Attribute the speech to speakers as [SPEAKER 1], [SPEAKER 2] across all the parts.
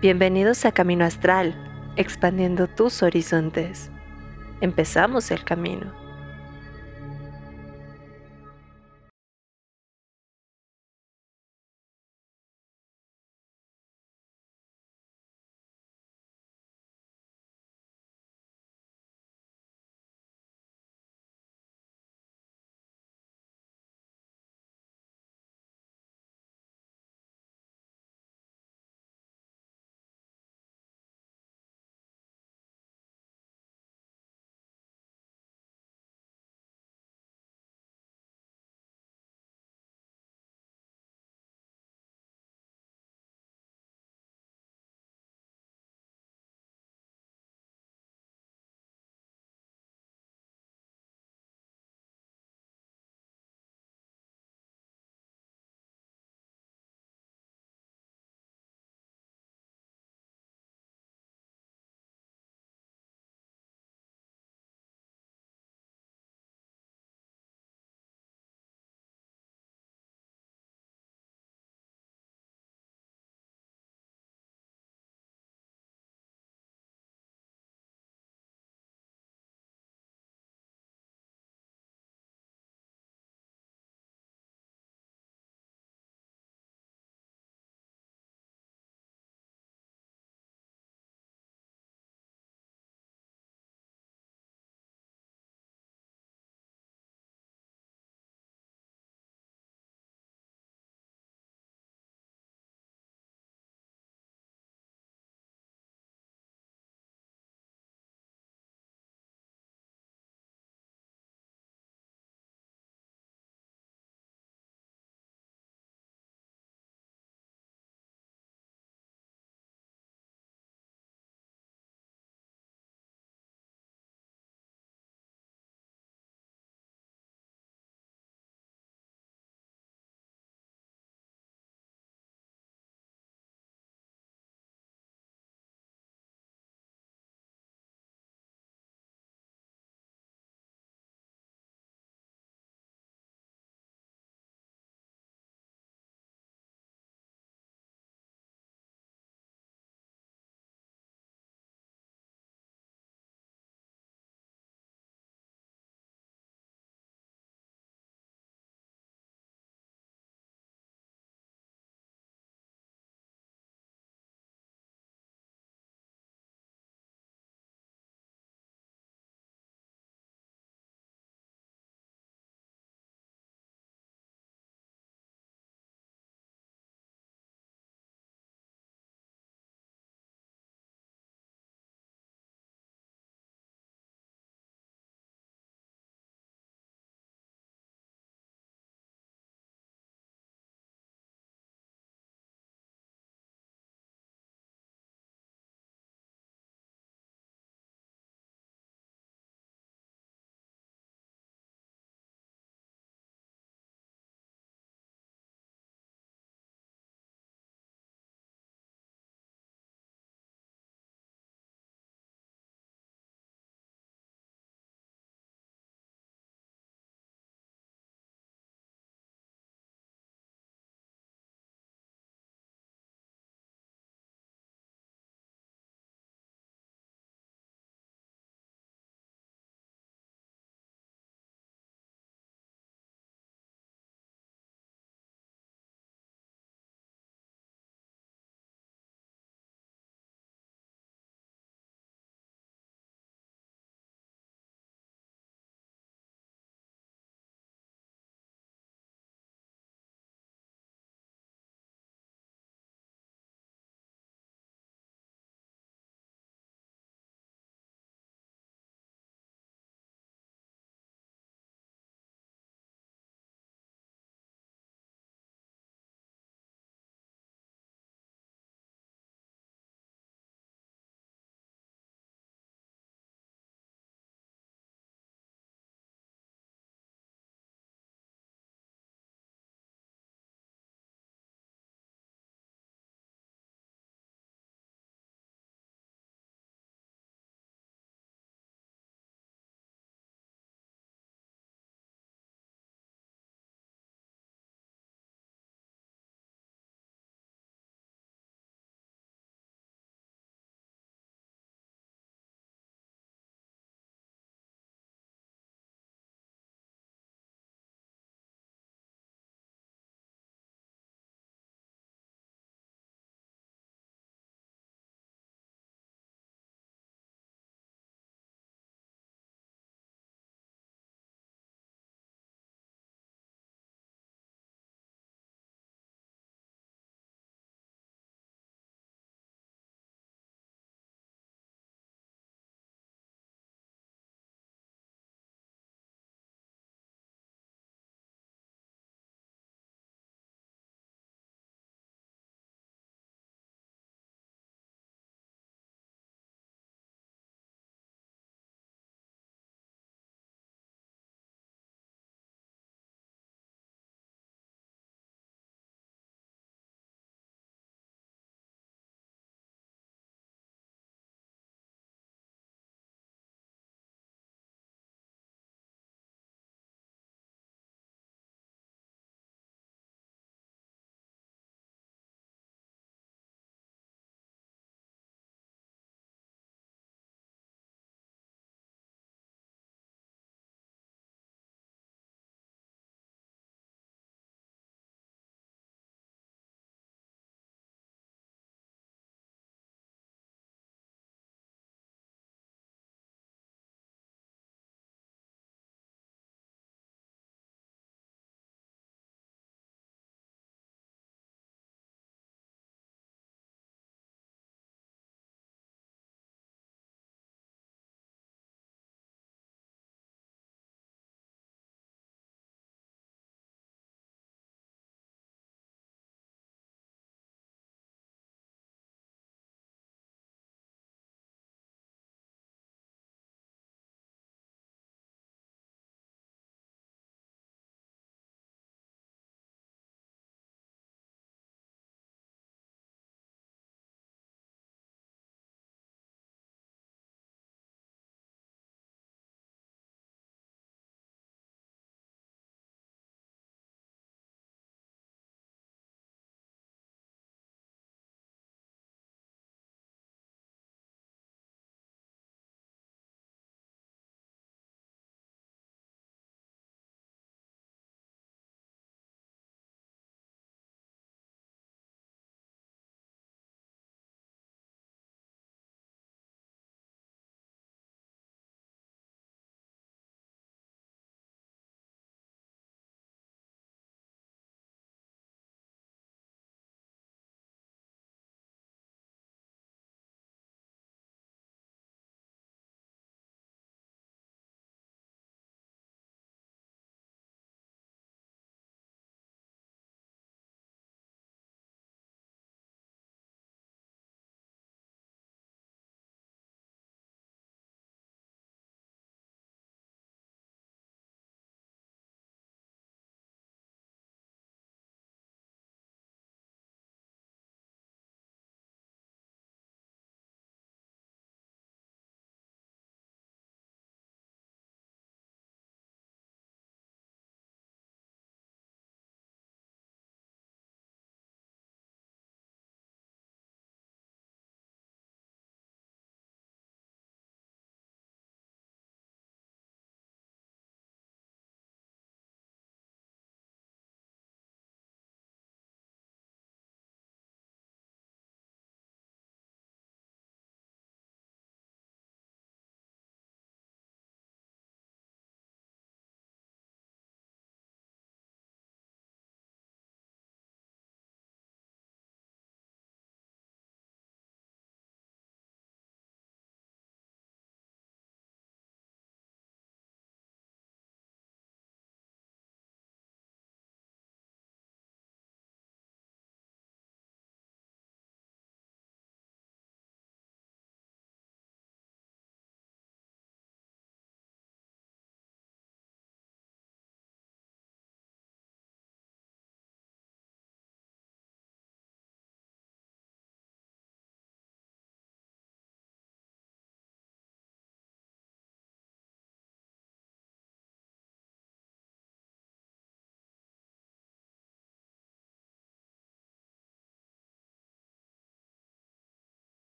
[SPEAKER 1] Bienvenidos a Camino Astral, expandiendo tus horizontes. Empezamos el camino.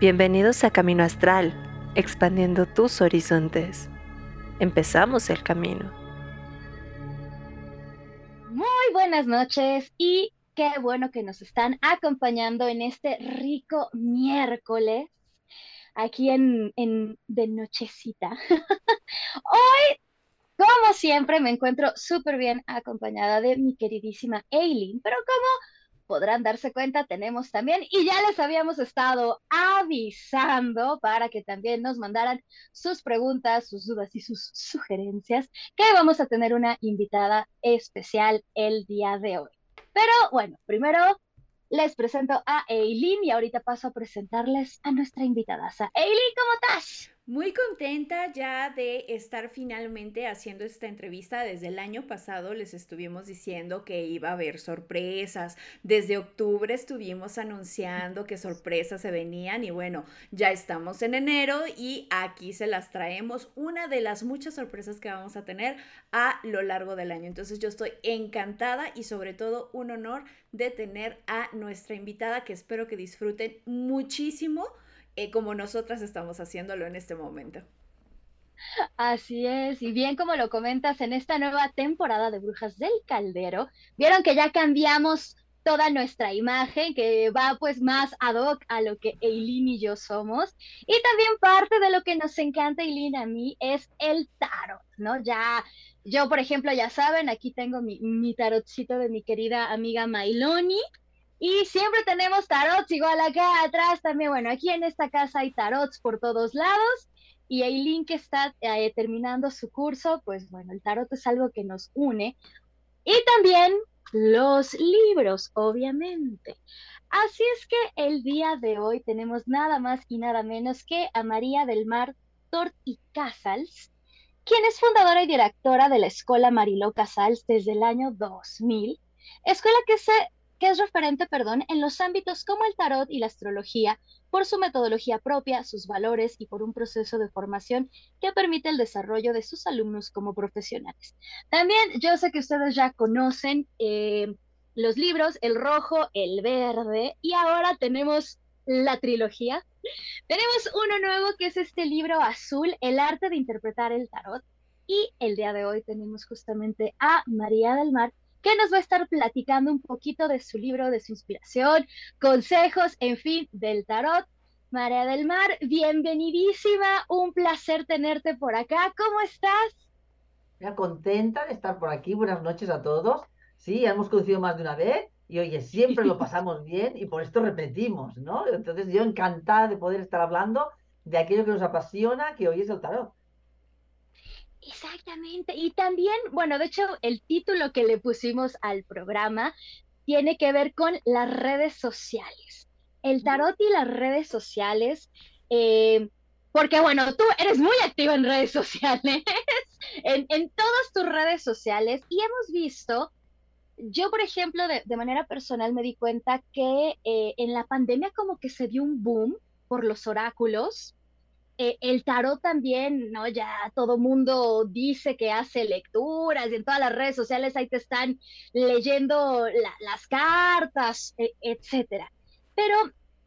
[SPEAKER 1] Bienvenidos a Camino Astral, expandiendo tus horizontes. Empezamos el camino.
[SPEAKER 2] Muy buenas noches y qué bueno que nos están acompañando en este rico miércoles aquí en, de nochecita. Hoy, como siempre, me encuentro súper bien acompañada de mi queridísima Aileen, pero como podrán darse cuenta, tenemos también, y ya les habíamos estado avisando para que también nos mandaran sus preguntas, sus dudas y sus sugerencias, que vamos a tener una invitada especial el día de hoy. Pero bueno, primero les presento a Eileen y ahorita paso a presentarles a nuestra invitada. Eileen, ¿cómo estás?
[SPEAKER 3] Muy contenta ya de estar finalmente haciendo esta entrevista. Desde el año pasado les estuvimos diciendo que iba a haber sorpresas. Desde octubre estuvimos anunciando que sorpresas se venían y bueno, ya estamos en enero y aquí se las traemos. Una de las muchas sorpresas que vamos a tener a lo largo del año. Entonces yo estoy encantada y sobre todo un honor de tener a nuestra invitada que espero que disfruten muchísimo eh, como nosotras estamos haciéndolo en este momento.
[SPEAKER 2] Así es, y bien como lo comentas, en esta nueva temporada de Brujas del Caldero, vieron que ya cambiamos toda nuestra imagen, que va pues más ad hoc a lo que Eileen y yo somos. Y también parte de lo que nos encanta, Eileen, a mí, es el tarot, ¿no? Ya, yo, por ejemplo, ya saben, aquí tengo mi, mi tarotcito de mi querida amiga Mailoni, y siempre tenemos tarots igual acá atrás también. Bueno, aquí en esta casa hay tarots por todos lados. Y Aileen que está eh, terminando su curso, pues bueno, el tarot es algo que nos une. Y también los libros, obviamente. Así es que el día de hoy tenemos nada más y nada menos que a María del Mar Tort y Casals, quien es fundadora y directora de la Escuela Mariló Casals desde el año 2000, escuela que se que es referente, perdón, en los ámbitos como el tarot y la astrología, por su metodología propia, sus valores y por un proceso de formación que permite el desarrollo de sus alumnos como profesionales. También yo sé que ustedes ya conocen eh, los libros El Rojo, El Verde y ahora tenemos la trilogía. Tenemos uno nuevo que es este libro azul, El arte de interpretar el tarot. Y el día de hoy tenemos justamente a María del Mar, que nos va a estar platicando un poquito de su libro, de su inspiración, consejos, en fin, del tarot. María del Mar, bienvenidísima, un placer tenerte por acá. ¿Cómo estás?
[SPEAKER 4] Ya contenta de estar por aquí. Buenas noches a todos. Sí, hemos conocido más de una vez y oye, siempre lo pasamos bien y por esto repetimos, ¿no? Entonces yo encantada de poder estar hablando de aquello que nos apasiona, que hoy es el tarot.
[SPEAKER 2] Exactamente. Y también, bueno, de hecho, el título que le pusimos al programa tiene que ver con las redes sociales. El tarot y las redes sociales, eh, porque bueno, tú eres muy activa en redes sociales, en, en, todas tus redes sociales, y hemos visto, yo por ejemplo, de, de manera personal me di cuenta que eh, en la pandemia como que se dio un boom por los oráculos, eh, el tarot también, ¿no? Ya todo mundo dice que hace lecturas y en todas las redes sociales ahí te están leyendo las cartas, e, etcétera. Pero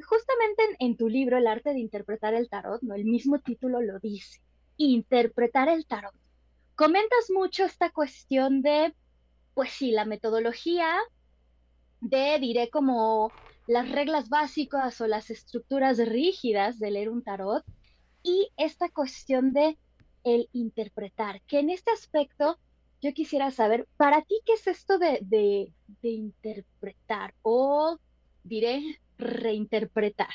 [SPEAKER 2] justamente en, tu libro, El arte de interpretar el tarot, ¿no? El mismo título lo dice, interpretar el tarot. Comentas mucho esta cuestión de, pues sí, la metodología de, diré como las reglas básicas o las estructuras rígidas de leer un tarot, y esta cuestión de el interpretar, que en este aspecto yo quisiera saber, para ti, ¿qué es esto de, de, interpretar o diré reinterpretar?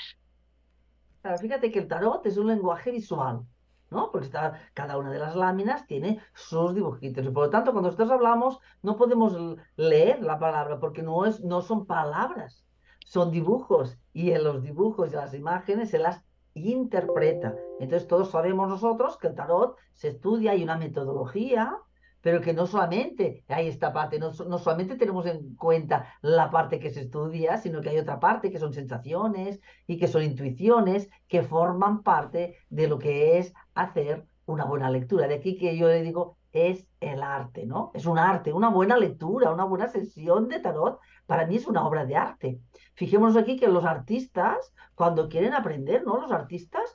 [SPEAKER 4] fíjate que el tarot es un lenguaje visual, ¿no? Porque está, cada una de las láminas tiene sus dibujitos. Y por lo tanto, cuando nosotros hablamos, no podemos leer la palabra porque no, es, no son palabras, son dibujos. Y en los dibujos y las imágenes se las interpreta. Entonces todos sabemos nosotros que el tarot se estudia, hay una metodología, pero que no solamente hay esta parte, no, no, solamente tenemos en cuenta la parte que se estudia, sino que hay otra parte que son sensaciones y que son intuiciones que forman parte de lo que es hacer una buena lectura. De aquí que yo le digo es el arte, ¿no? Es un arte, una buena lectura, una buena sesión de tarot, para mí es una obra de arte. Fijémonos aquí que los artistas, cuando quieren aprender, ¿no? Los artistas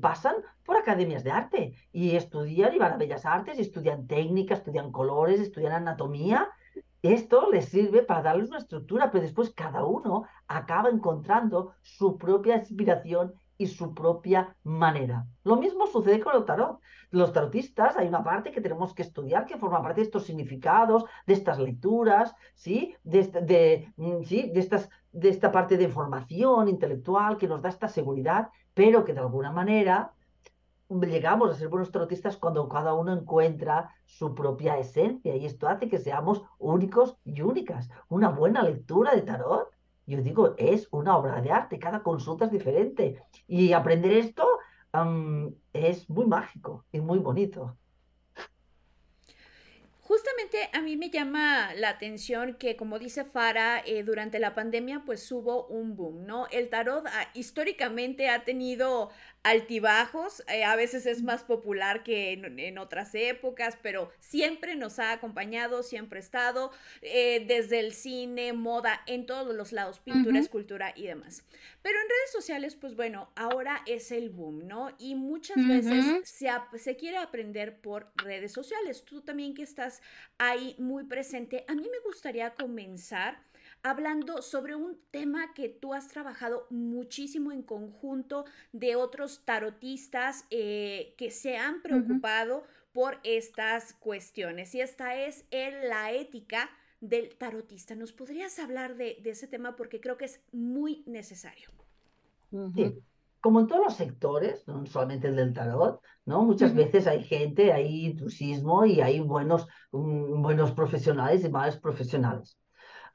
[SPEAKER 4] pasan por academias de arte y estudian y van a Bellas Artes, y estudian técnica, estudian colores, estudian anatomía. Esto les sirve para darles una estructura, pero después cada uno acaba encontrando su propia inspiración y su propia manera. Lo mismo sucede con el tarot. Los tarotistas, hay una parte que tenemos que estudiar que forma parte de estos significados, de estas lecturas, ¿sí? De, de, mm, de esta parte de información intelectual que nos da esta seguridad, pero que de alguna manera llegamos a ser buenos tarotistas cuando cada uno encuentra su propia esencia y esto hace que seamos únicos y únicas. Una buena lectura de tarot yo digo, es una obra de arte, cada consulta es diferente. Y aprender esto es muy mágico y muy bonito.
[SPEAKER 3] Justamente a mí me llama la atención que, como dice Fara, eh, durante la pandemia pues hubo un boom, ¿no? El tarot ah, históricamente ha tenido altibajos, eh, a veces es más popular que en, otras épocas, pero siempre nos ha acompañado, siempre ha estado, eh, desde el cine, moda, en todos los lados, pintura, escultura y demás. Pero en redes sociales, pues bueno, ahora es el boom, ¿no? Y muchas veces se, se quiere aprender por redes sociales. Tú también que estás ahí muy presente, a mí me gustaría comenzar hablando sobre un tema que tú has trabajado muchísimo en conjunto de otros tarotistas eh, que se han preocupado por estas cuestiones. Y esta es el, la ética del tarotista. ¿Nos podrías hablar de, ese tema? Porque creo que es muy necesario.
[SPEAKER 4] Sí. Como en todos los sectores, no solamente el del tarot, ¿no? Muchas veces hay gente, hay intrusismo y hay buenos, buenos profesionales y malos profesionales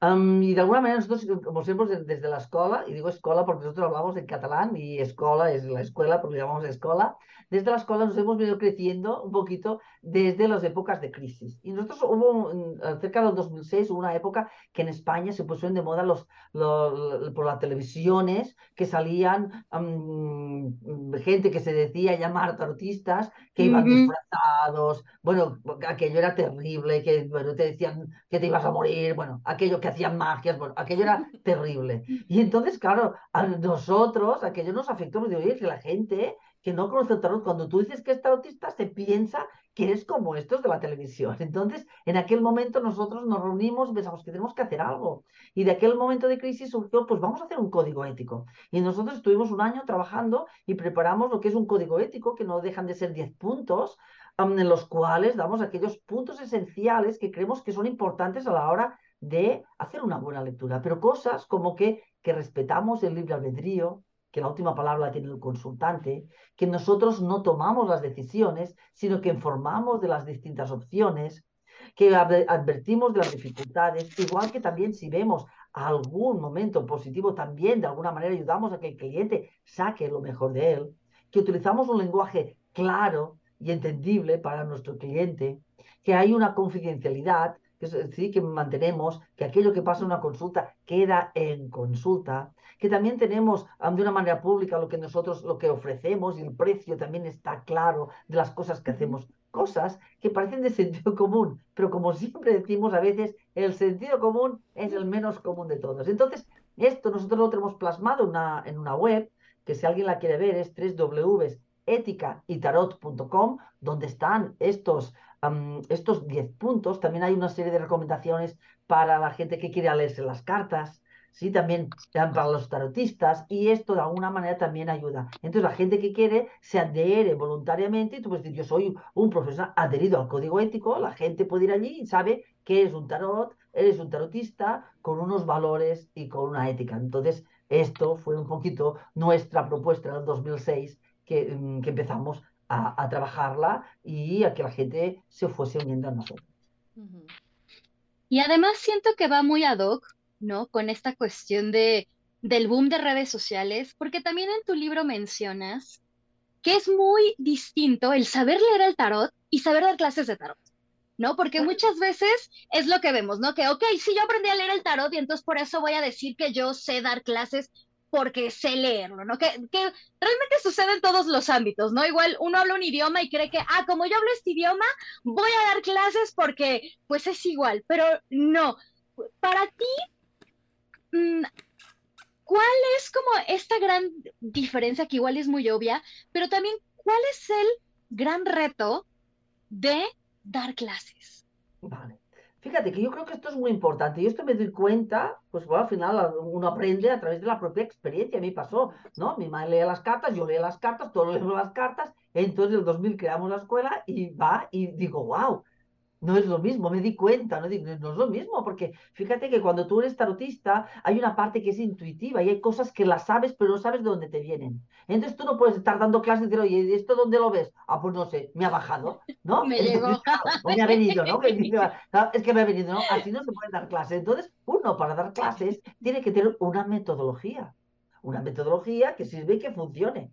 [SPEAKER 4] y de alguna manera nosotros, como siempre, desde la escuela, y digo escuela porque nosotros hablamos en catalán y escuela es la escuela porque llamamos escuela, desde la escuela nos hemos venido creciendo un poquito desde las épocas de crisis. Y nosotros hubo, cerca del 2006, hubo una época que en España se pusieron de moda los, por las televisiones que salían gente que se decía llamar tarotistas, que iban disfrazados, bueno, aquello era terrible, que bueno, te decían que te ibas a morir, bueno, aquello que hacían magias, bueno, aquello era terrible. Y entonces, claro, a nosotros aquello nos afectó, porque oye, que la gente que no conoce el tarot, cuando tú dices que es tarotista, se piensa que eres como estos de la televisión. Entonces, en aquel momento nosotros nos reunimos y pensamos que tenemos que hacer algo. Y de aquel momento de crisis surgió, pues vamos a hacer un código ético. Y nosotros estuvimos un año trabajando y preparamos lo que es un código ético, que no dejan de ser 10 puntos, en los cuales damos aquellos puntos esenciales que creemos que son importantes a la hora de hacer una buena lectura, pero cosas como que, que respetamos el libre albedrío, que la última palabra la tiene el consultante, que nosotros no tomamos las decisiones, sino que informamos de las distintas opciones, que advertimos de las dificultades, igual que también si vemos algún momento positivo, también de alguna manera ayudamos a que el cliente saque lo mejor de él, que utilizamos un lenguaje claro y entendible para nuestro cliente, que hay una confidencialidad que es decir, que mantenemos que aquello que pasa en una consulta queda en consulta, que también tenemos de una manera pública lo que nosotros lo que ofrecemos y el precio también está claro de las cosas que hacemos, cosas que parecen de sentido común, pero como siempre decimos a veces, el sentido común es el menos común de todos. Entonces, esto nosotros lo tenemos plasmado en una, en una web, que si alguien la quiere ver es www.eticaytarot.com, donde están estos estos 10 puntos, también hay una serie de recomendaciones para la gente que quiere leerse las cartas, ¿sí? También para los tarotistas y esto de alguna manera también ayuda. Entonces la gente que quiere se adhiere voluntariamente y tú puedes decir, yo soy un profesional adherido al código ético, la gente puede ir allí y sabe que es un tarot, eres un tarotista con unos valores y con una ética. Entonces esto fue un poquito nuestra propuesta en el 2006 que, mm, que empezamos a, trabajarla y a que la gente se fuese uniendo a nosotros.
[SPEAKER 2] Y además siento que va muy ad hoc, ¿no? Con esta cuestión de, del boom de redes sociales, porque también en tu libro mencionas que es muy distinto el saber leer el tarot y saber dar clases de tarot. ¿no? Porque muchas veces es lo que vemos, ¿no? Que, ok, sí, yo aprendí a leer el tarot y entonces por eso voy a decir que yo sé dar clases porque sé leerlo, ¿no? Que, realmente sucede en todos los ámbitos, ¿no? Igual uno habla un idioma y cree que, ah, como yo hablo este idioma, voy a dar clases porque pues es igual, pero no. Para ti, mm, ¿cuál es como esta gran diferencia que igual es muy obvia, pero también cuál es el gran reto de dar clases?
[SPEAKER 4] Vale. Fíjate que yo creo que esto es muy importante y esto me doy cuenta, pues bueno, al final uno aprende a través de la propia experiencia. A mí pasó, ¿no? Mi madre leía las cartas, yo leía las cartas, todos leemos las cartas. Entonces en el 2000 creamos la escuela y va y digo, wow, no es lo mismo, me di cuenta, ¿no? no es lo mismo, porque fíjate que cuando tú eres tarotista hay una parte que es intuitiva y hay cosas que las sabes, pero no sabes de dónde te vienen. Entonces tú no puedes estar dando clases y decir, oye, ¿esto dónde lo ves? Ah, pues no sé, me ha bajado, ¿no?
[SPEAKER 2] Me llegó.
[SPEAKER 4] o me ha venido, ¿no? Es que me ha venido, ¿no? Así no se puede dar clases. Entonces, uno para dar clases tiene que tener una metodología, una metodología que sirve y que funcione.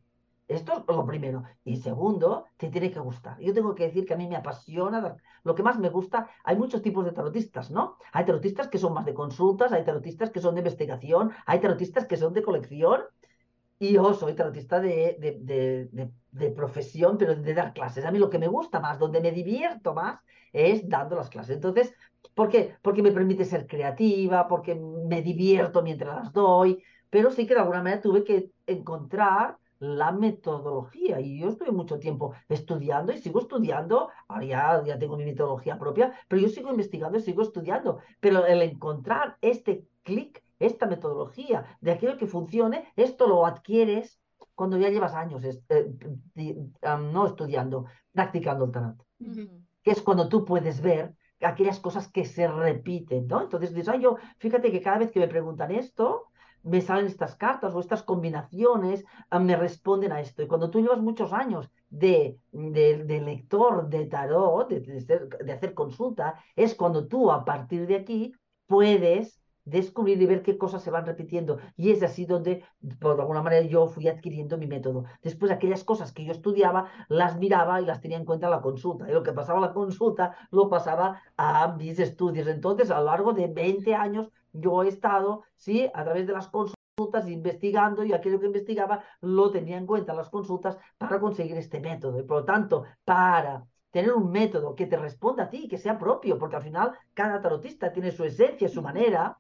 [SPEAKER 4] Esto es lo primero. Y segundo, te tiene que gustar. Yo tengo que decir que a mí me apasiona, lo que más me gusta, hay muchos tipos de tarotistas, ¿no? Hay tarotistas que son más de consultas, hay tarotistas que son de investigación, hay tarotistas que son de colección. Y yo soy tarotista de, de, profesión, pero de dar clases. A mí lo que me gusta más, donde me divierto más, es dando las clases. Entonces, ¿por qué? Porque me permite ser creativa, porque me divierto mientras las doy, pero sí que de alguna manera tuve que encontrar la metodología. Y yo estuve mucho tiempo estudiando y sigo estudiando. Ahora ya, ya tengo mi metodología propia, pero yo sigo investigando y sigo estudiando. Pero el encontrar este clic, esta metodología de aquello que funcione, esto lo adquieres cuando ya llevas años eh, no estudiando, practicando el tarot. Que es cuando tú puedes ver aquellas cosas que se repiten, ¿no? Entonces dices, ay, yo, fíjate que cada vez que me preguntan esto, me salen estas cartas o estas combinaciones, ah, me responden a esto. Y cuando tú llevas muchos años de, de, lector de tarot, de, de, hacer consulta, es cuando tú a partir de aquí puedes descubrir y ver qué cosas se van repitiendo. Y es así donde, por alguna manera, yo fui adquiriendo mi método. Después, aquellas cosas que yo estudiaba, las miraba y las tenía en cuenta en la consulta. Y lo que pasaba la consulta, lo pasaba a mis estudios. Entonces, a lo largo de 20 años, yo he estado, sí, a través de las consultas, investigando y aquello que investigaba lo tenía en cuenta las consultas para conseguir este método. Y por lo tanto, para tener un método que te responda a ti, que sea propio, porque al final cada tarotista tiene su esencia, su manera,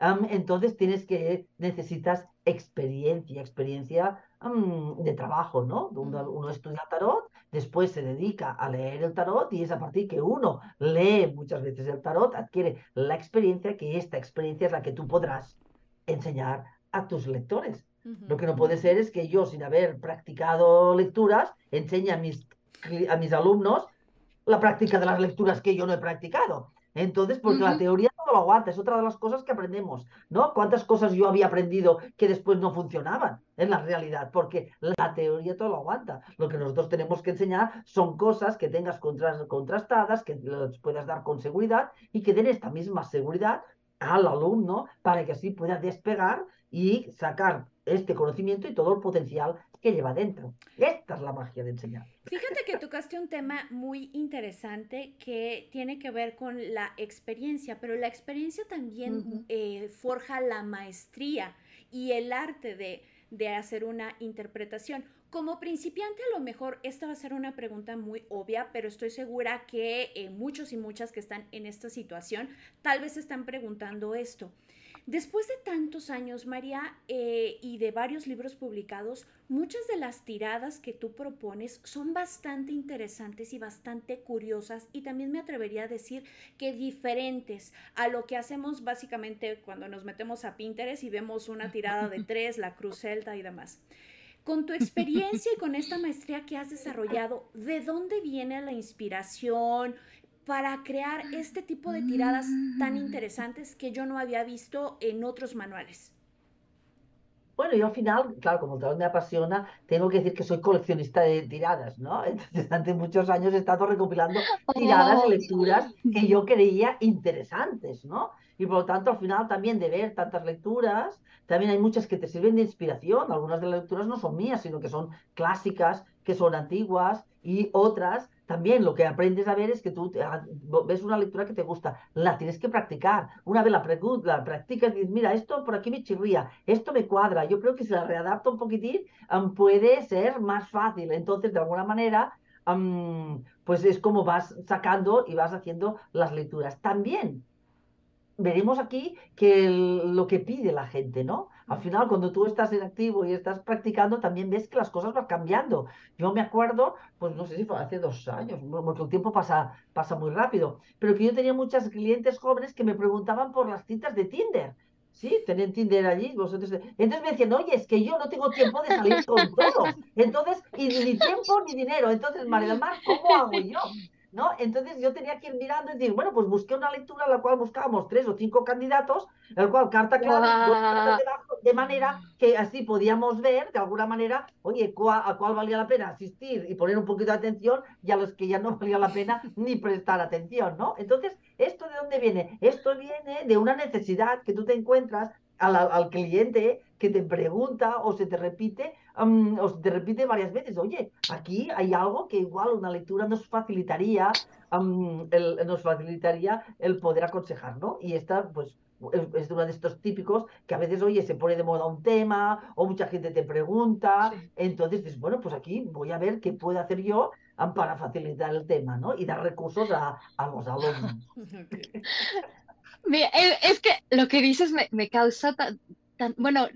[SPEAKER 4] entonces tienes que, necesitas experiencia, experiencia de trabajo, ¿no? Uno, uno, estudia tarot, después se dedica a leer el tarot y es a partir que uno lee muchas veces el tarot, adquiere la experiencia, que esta experiencia es la que tú podrás enseñar a tus lectores. Lo que no puede ser es que yo, sin haber practicado lecturas, enseñe a mis, a mis alumnos la práctica de las lecturas que yo no he practicado. Entonces, porque la teoría lo aguanta, es otra de las cosas que aprendemos, ¿no? ¿Cuántas cosas yo había aprendido que después no funcionaban en la realidad? Porque la teoría todo lo aguanta. Lo que nosotros tenemos que enseñar son cosas que tengas contrastadas, que les puedas dar con seguridad y que den esta misma seguridad al alumno para que así pueda despegar y sacar este conocimiento y todo el potencial que lleva dentro. Esta es la magia de enseñar.
[SPEAKER 3] Fíjate que tocaste un tema muy interesante que tiene que ver con la experiencia, pero la experiencia también eh, forja la maestría y el arte de, hacer una interpretación. Como principiante, a lo mejor esta va a ser una pregunta muy obvia, pero estoy segura que eh, muchos y muchas que están en esta situación tal vez están preguntando esto. Después de tantos años, María, eh, y de varios libros publicados, muchas de las tiradas que tú propones son bastante interesantes y bastante curiosas y también me atrevería a decir que diferentes a lo que hacemos básicamente cuando nos metemos a Pinterest y vemos una tirada de tres, la cruz celta y demás. Con tu experiencia y con esta maestría que has desarrollado, ¿de dónde viene la inspiración? Para crear este tipo de tiradas tan mm. interesantes que yo no había visto en otros manuales?
[SPEAKER 4] Bueno, yo al final, claro, como todo me apasiona, tengo que decir que soy coleccionista de tiradas, ¿no? Entonces, durante muchos años he estado recopilando tiradas y lecturas que yo creía interesantes, ¿no? Y por lo tanto, al final también de ver tantas lecturas, también hay muchas que te sirven de inspiración. Algunas de las lecturas no son mías, sino que son clásicas, que son antiguas, y otras también lo que aprendes a ver es que tú ah, ves una lectura que te gusta, la tienes que practicar. Una vez la, la practicas dices, mira, esto por aquí me chirría, esto me cuadra. Yo creo que si la readapto un poquitín, puede ser más fácil. Entonces, de alguna manera, pues es como vas sacando y vas haciendo las lecturas. También veremos aquí que lo que pide la gente, ¿no? Al final, cuando tú estás en activo y estás practicando, también ves que las cosas van cambiando. Yo me acuerdo, pues no sé si fue hace dos años, porque el tiempo pasa, pasa muy rápido, pero que yo tenía muchas clientes jóvenes que me preguntaban por las citas de Tinder. Sí, tenían Tinder allí, vosotros. Entonces me decían, oye, es que yo no tengo tiempo de salir con todos. Entonces, y ni tiempo ni dinero. Entonces, María Mar, ¿cómo hago yo? ¿No? Entonces yo tenía que ir mirando y decir, bueno, pues busqué una lectura en la cual buscábamos tres o cinco candidatos, el cual carta dos cartas debajo, de manera que así podíamos ver, de alguna manera, oye, a cuál valía la pena asistir y poner un poquito de atención y a los que ya no valía la pena ni prestar atención, ¿no? Entonces, ¿esto de dónde viene? Esto viene de una necesidad que tú te encuentras al, al cliente que te pregunta o se te repite o se te repite varias veces, oye, aquí hay algo que igual una lectura nos facilitaría, el, nos facilitaría el poder aconsejar, ¿no? Y esta, pues, es, uno de estos típicos que a veces, oye, se pone de moda un tema o mucha gente te pregunta, entonces dices, bueno, pues aquí voy a ver qué puedo hacer yo para facilitar el tema, ¿no? Y dar recursos a, a los alumnos.
[SPEAKER 2] Mira, es que lo que dices me, me causa tan, tan, bueno,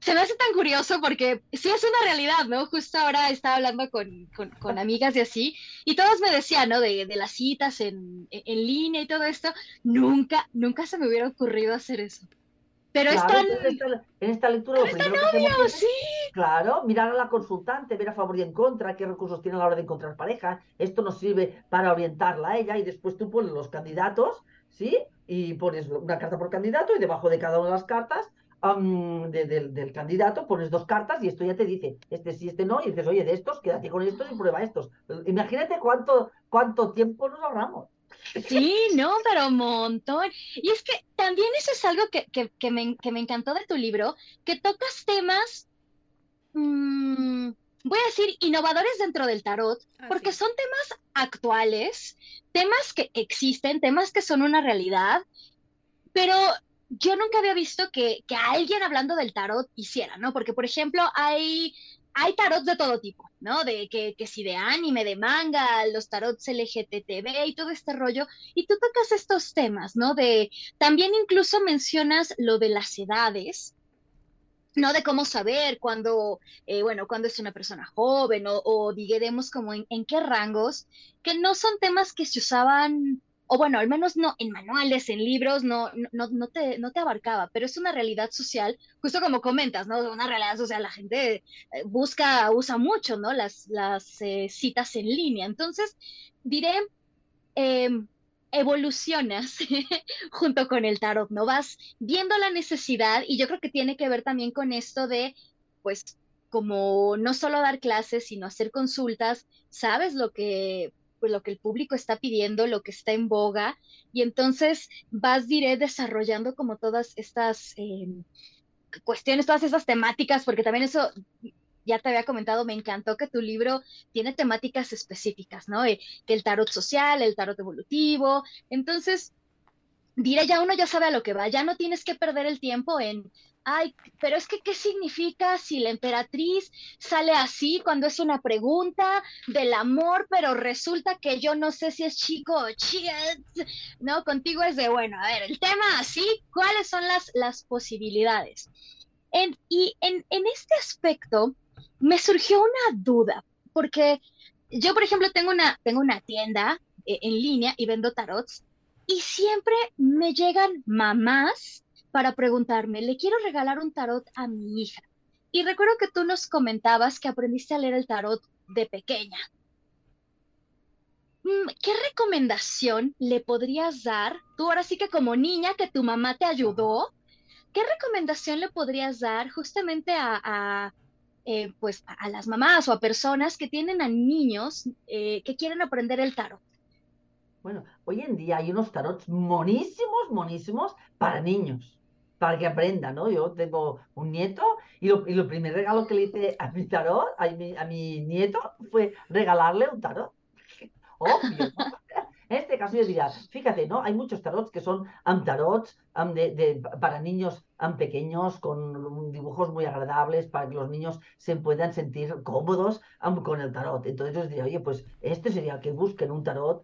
[SPEAKER 2] se me hace tan curioso porque sí es una realidad, ¿no? Justo ahora estaba hablando con, con, amigas y así, y todos me decían, ¿no? De, de las citas en, en, línea y todo esto, nunca, nunca se me hubiera ocurrido hacer eso. Pero es tan...
[SPEAKER 4] En esta, lectura lo primero que sí. Claro, mirar a la consultante, ver a favor y en contra, qué recursos tiene a la hora de encontrar pareja. Esto nos sirve para orientarla a ella y después tú pones los candidatos, ¿sí? Y pones una carta por candidato y debajo de cada una de las cartas del candidato, pones dos cartas y esto ya te dice, este sí, este no, y dices, oye, de estos, quédate con estos y prueba estos. Imagínate cuánto, cuánto tiempo nos ahorramos.
[SPEAKER 2] Sí, no, pero un montón. Y es que también eso es algo que, que, me, que me, encantó de tu libro, que tocas temas, mm, voy a decir, innovadores dentro del tarot, porque son temas actuales, temas que existen, temas que son una realidad, pero yo nunca había visto que, que, alguien hablando del tarot hiciera, ¿no? Porque, por ejemplo, hay, hay tarots de todo tipo, ¿no? De que, que si de anime, de manga, los tarots LGTB y todo este rollo. Y tú tocas estos temas, ¿no? De, también incluso mencionas lo de las edades, ¿no? De cómo saber cuándo, eh, bueno, cuándo es una persona joven o, o como en qué rangos, que no son temas que se usaban o bueno, al menos no en manuales, en libros, no, no, no, te, no te abarcaba, pero es una realidad social, justo como comentas, ¿no? Una realidad social, la gente eh, busca, usa mucho, ¿no? Las, las eh, citas en línea. Entonces, diré, em, evolucionas junto con el tarot, ¿no? Vas viendo la necesidad y yo creo que tiene que ver también con esto de, pues, como no solo dar clases, sino hacer consultas, sabes lo que pues, lo que el público está pidiendo, lo que está en boga, y entonces vas, diré, desarrollando como todas estas em, cuestiones, todas esas temáticas, porque también eso, ya te había comentado, me encantó que tu libro tiene temáticas específicas, ¿no? Eh, que el tarot social, el tarot evolutivo, entonces, diré, ya uno ya sabe a lo que va, ya no tienes que perder el tiempo en ay, pero es que, ¿qué significa si la emperatriz sale así cuando es una pregunta del amor, pero resulta que yo no sé si es chico o chica, ¿no? Contigo es de, bueno, a ver, el tema así, ¿cuáles son las, las posibilidades? y en, este aspecto me surgió una duda, porque yo, por ejemplo, tengo una, tengo una tienda eh, en línea y vendo tarots y siempre me llegan mamás para preguntarme, le quiero regalar un tarot a mi hija. Y recuerdo que tú nos comentabas que aprendiste a leer el tarot de pequeña. Mm, ¿Qué recomendación le podrías dar, tú ahora sí que como niña que tu mamá te ayudó, qué recomendación le podrías dar justamente a, eh, pues, a las mamás o a personas que tienen a niños eh, que quieren aprender el tarot?
[SPEAKER 4] Bueno, hoy en día hay unos tarots monísimos, monísimos para niños para que aprenda, ¿no? Yo tengo un nieto y lo, y lo primer regalo que le hice a mi tarot, a mi, a mi nieto, fue regalarle un tarot. obvio. En este caso yo diría, fíjate, ¿no? Hay muchos tarots que son um, tarots de, para niños pequeños con dibujos muy agradables para que los niños se puedan sentir cómodos con el tarot. Entonces yo diría, oye, pues este sería que busquen un tarot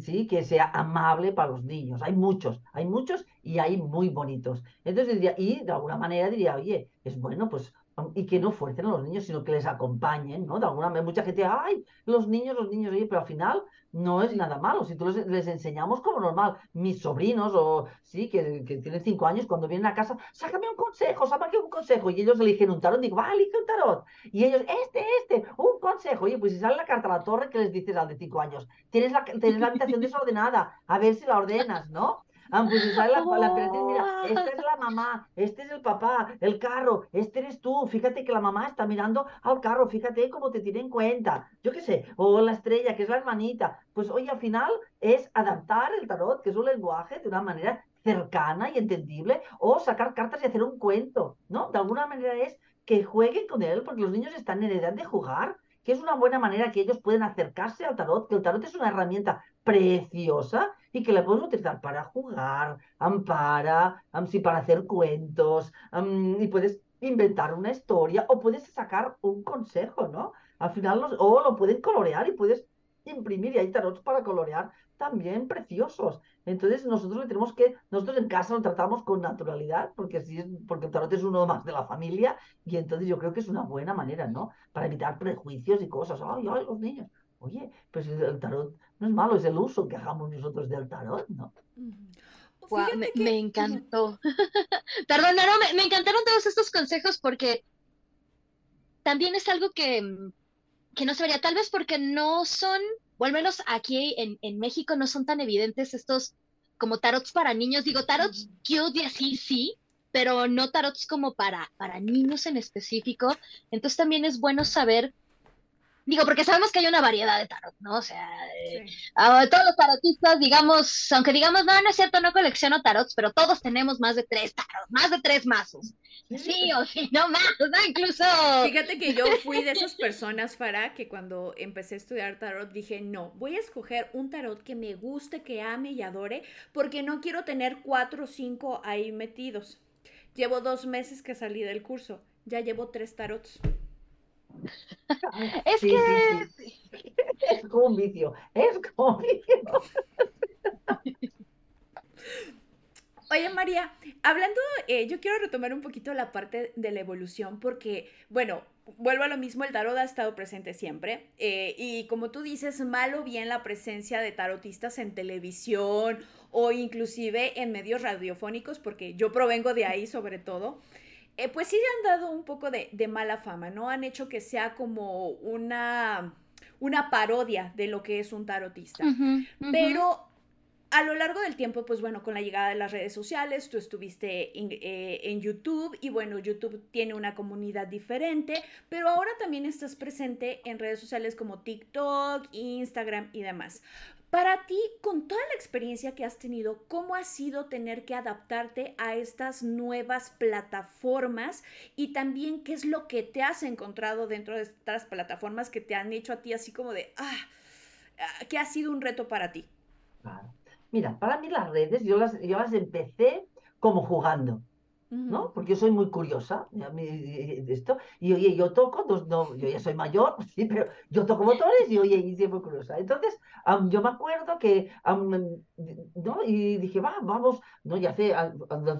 [SPEAKER 4] sí, que sea amable para los niños. Hay muchos, hay muchos y hay muy bonitos. Entonces diría, y de alguna manera diría, oye, es bueno, pues y que no fuercen a los niños, sino que les acompañen, ¿no? De alguna manera, mucha gente, ay, los niños, los niños, oye, pero al final no es nada malo. Si tú les, enseñamos como normal, mis sobrinos, o sí, que, que, tienen cinco años, cuando vienen a casa, sácame un consejo, sácame un consejo, y ellos eligen un tarot, digo, va, elige un tarot, y ellos, este, este, un consejo, oye, pues si sale la carta a la torre, ¿qué les dices al de cinco años? Tienes la, tienes la habitación desordenada, a ver si la ordenas, ¿no? Ah, pues la, la mira, esta es la mamá, este es el papá, el carro, este eres tú, fíjate que la mamá está mirando al carro, fíjate cómo te tiene en cuenta, yo qué sé, o la estrella, que es la hermanita, pues oye, al final es adaptar el tarot, que es un lenguaje, de una manera cercana y entendible, o sacar cartas y hacer un cuento, ¿no? De alguna manera es que jueguen con él, porque los niños están en edad de jugar, que es una buena manera que ellos pueden acercarse al tarot, que el tarot es una herramienta preciosa y que la podemos utilizar para jugar, para, para hacer cuentos, y puedes inventar una historia o puedes sacar un consejo, ¿no? Al final, o lo pueden colorear y puedes imprimir y hay tarots para colorear también preciosos. Entonces nosotros le tenemos que, nosotros en casa lo tratamos con naturalidad, porque así es, porque el tarot es uno más de la familia, y entonces yo creo que es una buena manera, ¿no? Para evitar prejuicios y cosas. Ay, ay, los niños. Oye, pues el tarot no es malo, es el uso que hagamos nosotros del tarot, ¿no?
[SPEAKER 2] me, encantó. Perdón, no, me, encantaron todos estos consejos porque también es algo que, que no se vería, tal vez porque no son, o al menos aquí en, en México no son tan evidentes estos como tarots para niños. Digo, tarots cute y así, sí, pero no tarots como para, para niños en específico. Entonces también es bueno saber Digo, porque sabemos que hay una variedad de tarot, ¿no? O sea, eh, todos los tarotistas, digamos, aunque digamos, no, no es cierto, no colecciono tarots, pero todos tenemos más de tres tarots, más de tres mazos. Sí, o sí, no más, ¿no? Incluso.
[SPEAKER 3] Fíjate que yo fui de esas personas, Farah, que cuando empecé a estudiar tarot dije, no, voy a escoger un tarot que me guste, que ame y adore, porque no quiero tener cuatro o cinco ahí metidos. Llevo dos meses que salí del curso, ya llevo tres tarots.
[SPEAKER 2] Es que...
[SPEAKER 4] Es como un vicio, es como un vicio.
[SPEAKER 3] Oye, María, hablando, eh, yo quiero retomar un poquito la parte de la evolución porque, bueno, vuelvo a lo mismo, el tarot ha estado presente siempre eh, y como tú dices, mal o bien la presencia de tarotistas en televisión o inclusive en medios radiofónicos, porque yo provengo de ahí sobre todo, eh, pues sí han dado un poco de, mala fama, ¿no? Han hecho que sea como una, una parodia de lo que es un tarotista. Pero a lo largo del tiempo, pues bueno, con la llegada de las redes sociales, tú estuviste en, eh, en, YouTube y bueno, YouTube tiene una comunidad diferente, pero ahora también estás presente en redes sociales como TikTok, Instagram y demás. Para ti, con toda experiencia que has tenido, ¿cómo ha sido tener que adaptarte a estas nuevas plataformas? Y también, ¿qué es lo que te has encontrado dentro de estas plataformas que te han hecho a ti así como de, ah, ah que ha sido un reto para ti?
[SPEAKER 4] Mira, para mí las redes, yo las, yo las empecé como jugando. ¿No? Porque yo soy muy curiosa, de esto, y oye, yo toco, no, yo ya soy mayor, sí, pero yo toco motores y oye, y soy muy curiosa. Entonces, yo me acuerdo que, ¿no? Y dije, va, vamos, no, ya sé,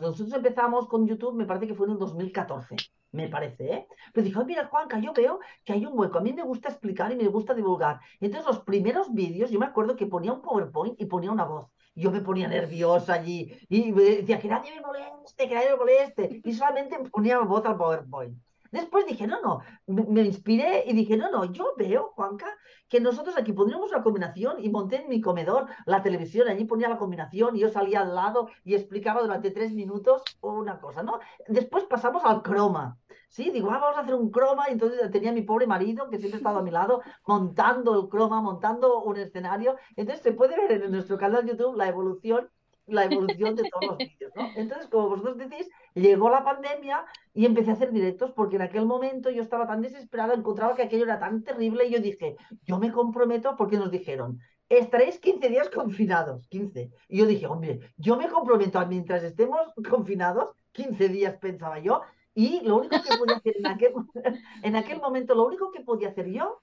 [SPEAKER 4] nosotros empezamos con YouTube, me parece que fue en el 2014, me parece, ¿eh? Pero dije, mira, Juanca, yo veo que hay un hueco, a mí me gusta explicar y me gusta divulgar. Entonces, los primeros vídeos, yo me acuerdo que ponía un PowerPoint y ponía una voz yo me ponía nerviosa allí y me decía que nadie me moleste, que nadie me moleste. Y solamente ponía voz al PowerPoint. Después dije, no, no, me, inspiré y dije, no, no, yo veo, Juanca, que nosotros aquí pondríamos una combinación y monté en mi comedor la televisión, allí ponía la combinación y yo salía al lado y explicaba durante tres minutos una cosa, ¿no? Después pasamos al croma. Sí, digo, ah, vamos a hacer un croma. Y entonces tenía mi pobre marido, que siempre ha estado a mi lado, montando el croma, montando un escenario. Entonces se puede ver en nuestro canal de YouTube la evolución la evolución de todos los vídeos, ¿no? Entonces, como vosotros decís, llegó la pandemia y empecé a hacer directos porque en aquel momento yo estaba tan desesperada, encontraba que aquello era tan terrible y yo dije, yo me comprometo porque nos dijeron, estaréis 15 días confinados, 15. Y yo dije, hombre, yo me comprometo a mientras estemos confinados, 15 días pensaba yo, y lo único que podía hacer en aquel, en aquel momento, lo único que podía hacer yo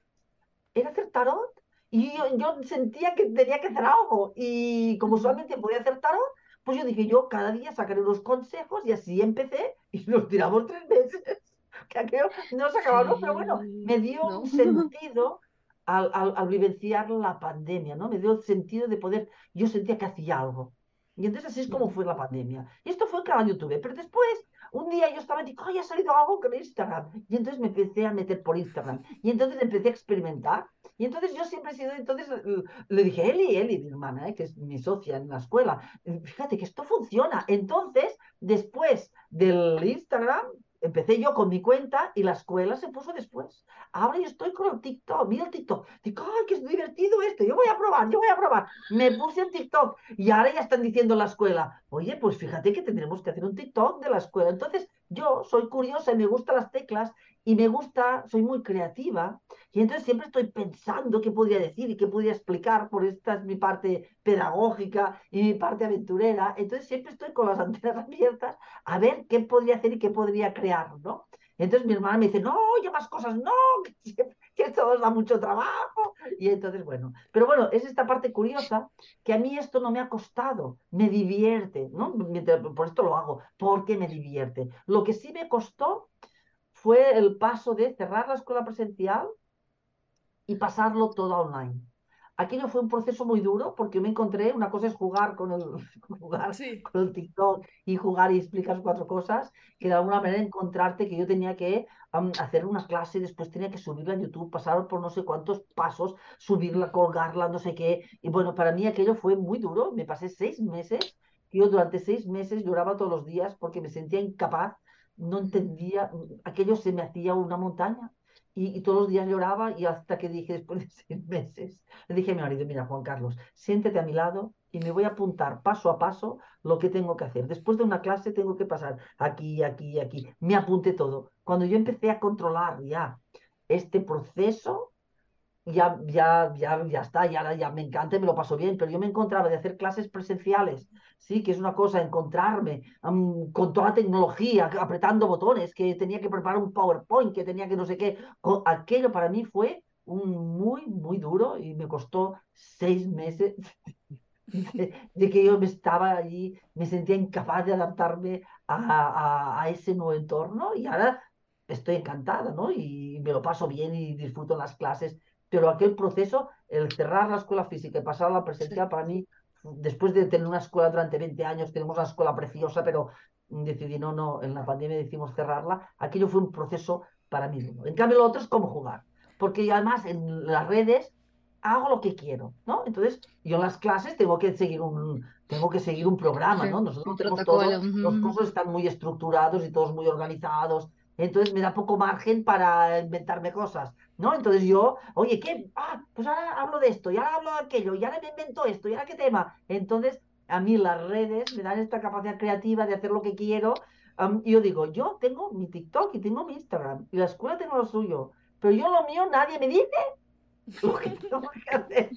[SPEAKER 4] era hacer tarot. Y yo, sentía que tenía que hacer algo. Y como solamente podía hacer tarot, pues yo dije, yo cada día sacaré unos consejos y así empecé y nos tiramos tres meses. Que aquello no se acababa, pero bueno, me dio un sentido al, al, vivenciar la pandemia, ¿no? Me dio el sentido de poder, yo sentía que hacía algo. Y entonces así es como fue la pandemia. Y esto fue en cada YouTube. Pero después, un día yo estaba diciendo, ¡ay, ha salido algo con Instagram! Y entonces me empecé a meter por Instagram. Y entonces empecé a experimentar. Y entonces yo siempre he sido, entonces le dije, Eli, Eli, mi hermana, ¿eh? que es mi socia en la escuela, fíjate que esto funciona. Entonces, después del Instagram, empecé yo con mi cuenta y la escuela se puso después. Ahora yo estoy con el TikTok, mira el TikTok. Digo, ¡ay, qué divertido esto! Yo voy a probar, yo voy a probar. Me puse en TikTok y ahora ya están diciendo en la escuela, oye, pues fíjate que tendremos que hacer un TikTok de la escuela. Entonces, yo soy curiosa y me gustan las teclas y me gusta, soy muy creativa y entonces siempre estoy pensando qué podría decir y qué podría explicar, por esta es mi parte pedagógica y mi parte aventurera, entonces siempre estoy con las antenas abiertas a ver qué podría hacer y qué podría crear, ¿no? Entonces mi hermana me dice, no, más cosas, no, que, que esto nos da mucho trabajo. Y entonces, bueno, pero bueno, es esta parte curiosa que a mí esto no me ha costado, me divierte, ¿no? Por esto lo hago, porque me divierte. Lo que sí me costó fue el paso de cerrar la escuela presencial y pasarlo todo online. Aquello fue un proceso muy duro porque me encontré, una cosa es jugar con el, jugar con el TikTok y jugar y explicar cuatro cosas, que de alguna manera encontrarte que yo tenía que hacer una clase, después tenía que subirla a YouTube, pasar por no sé cuántos pasos, subirla, colgarla, no sé qué. Y bueno, para mí aquello fue muy duro. Me pasé seis meses, yo durante seis meses lloraba todos los días porque me sentía incapaz no entendía, aquello se me hacía una montaña. Y, todos los días lloraba y hasta que dije, después de seis meses, le dije a mi marido, mira, Juan Carlos, siéntete a mi lado y me voy a apuntar paso a paso lo que tengo que hacer. Después de una clase tengo que pasar aquí, aquí, aquí. Me apunté todo. Cuando yo empecé a controlar ya este proceso, ya, ya, ya, ya está, ya, ya me encanta me lo paso bien, pero yo me encontraba de hacer clases presenciales, sí, que es una cosa, encontrarme con toda la tecnología, apretando botones, que tenía que preparar un PowerPoint, que tenía que no sé qué, aquello para mí fue un muy, muy duro y me costó seis meses de, que yo me estaba allí, me sentía incapaz de adaptarme a, a, a ese nuevo entorno y ahora estoy encantada, ¿no? Y me lo paso bien y disfruto las clases pero aquel proceso, el cerrar la escuela física y pasar a la presencial, para mí, después de tener una escuela durante 20 años, tenemos una escuela preciosa, pero decidí, no, no, en la pandemia decidimos cerrarla, aquello fue un proceso para mí. En cambio, lo otro es cómo jugar, porque además en las redes hago lo que quiero, ¿no? Entonces, yo en las clases tengo que seguir un, tengo que seguir un programa, ¿no? Nosotros tenemos todos, los cursos están muy estructurados y todos muy organizados, entonces me da poco margen para inventarme cosas. ¿No? Entonces yo, oye, ¿qué? Ah, pues ahora hablo de esto, y ahora hablo de aquello, y ahora me invento esto, y ahora qué tema. Entonces, a mí las redes me dan esta capacidad creativa de hacer lo que quiero. y yo digo, yo tengo mi TikTok y tengo mi Instagram, y la escuela tengo lo suyo, pero yo lo mío nadie me dice. Lo que tengo que hacer.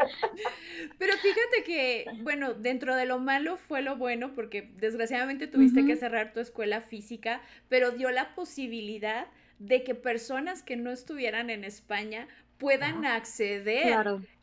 [SPEAKER 3] Pero fíjate que, bueno, dentro de lo malo fue lo bueno, porque desgraciadamente tuviste que cerrar tu escuela física, pero dio la posibilidad de que personas que no estuvieran en España puedan acceder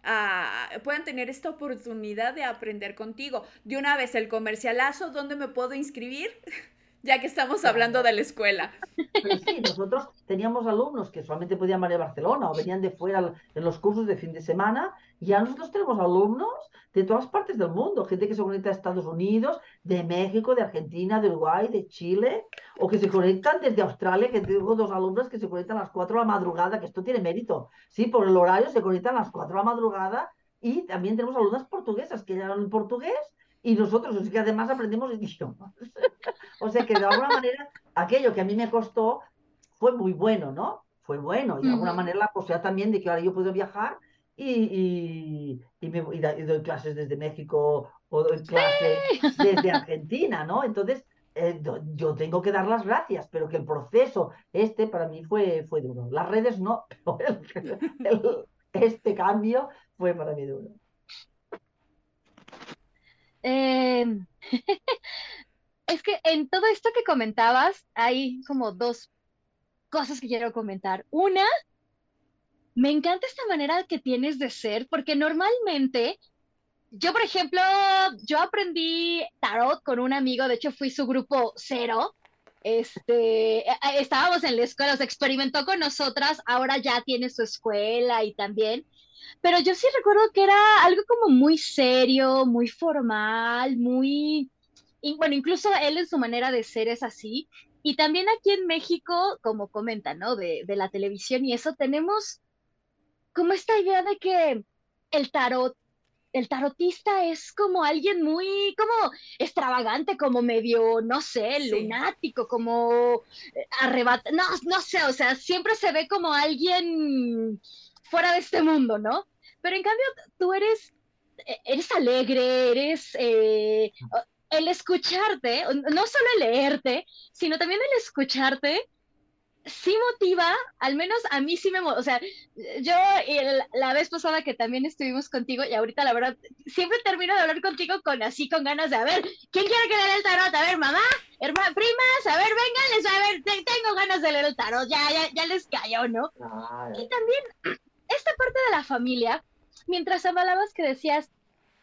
[SPEAKER 3] a, puedan tener esta oportunidad de aprender contigo. De una vez el comercialazo, ¿dónde me puedo inscribir? ya que estamos hablando de la escuela.
[SPEAKER 4] Pero sí, nosotros teníamos alumnos que solamente podían venir a Barcelona o venían de fuera en los cursos de fin de semana, ya nosotros tenemos alumnos de todas partes del mundo, gente que se conecta a Estados Unidos, de México, de Argentina, de Uruguay, de Chile, o que se conectan desde Australia, que tengo dos alumnos que se conectan a las 4 de la madrugada, que esto tiene mérito, sí, por el horario se conectan a las 4 de la madrugada, y también tenemos alumnas portuguesas que hablan portugués y nosotros, es que además aprendemos idiomas. o sea que de alguna manera aquello que a mí me costó fue muy bueno, ¿no? Fue bueno. Y de alguna manera la posibilidad también de que ahora yo puedo viajar y, y, me, doy clases desde México o doy clases desde Argentina, ¿no? Entonces, eh, yo tengo que dar las gracias, pero que el proceso este para mí fue, fue duro. Las redes no, pero este cambio fue para mí duro.
[SPEAKER 2] Em, es que en todo esto que comentabas hay como dos cosas que quiero comentar. Una, me encanta esta manera que tienes de ser, porque normalmente yo, por ejemplo, yo aprendí tarot con un amigo, de hecho fui su grupo cero. Este, estábamos en la escuela, se experimentó con nosotras, ahora ya tiene su escuela y también. Pero yo sí recuerdo que era algo como muy serio, muy formal, muy, bueno, incluso él en su manera de ser es así. Y también aquí en México, como comenta, ¿no? De la televisión y eso, tenemos como esta idea de que el tarot el tarotista es como alguien muy, como extravagante, como medio, no sé, lunático, como eh, arrebat, no, no sé, o sea, siempre se ve como alguien fuera de este mundo, ¿no? Pero en cambio, tú eres, e, eres alegre, eres, eh, el escucharte, no solo el leerte, sino también el escucharte, sí motiva, al menos a mí sí me, o sea, yo la vez pasada que también estuvimos contigo y ahorita la verdad, siempre termino de hablar contigo con así, con ganas de, a ver, ¿quién quiere que lea el tarot? A ver, mamá, hermana, primas, a ver, vengan, a ver, tengo ganas de leer el tarot, ya, ya, ya les cayó, ¿no? Y también esta parte de la familia, mientras hablabas que decías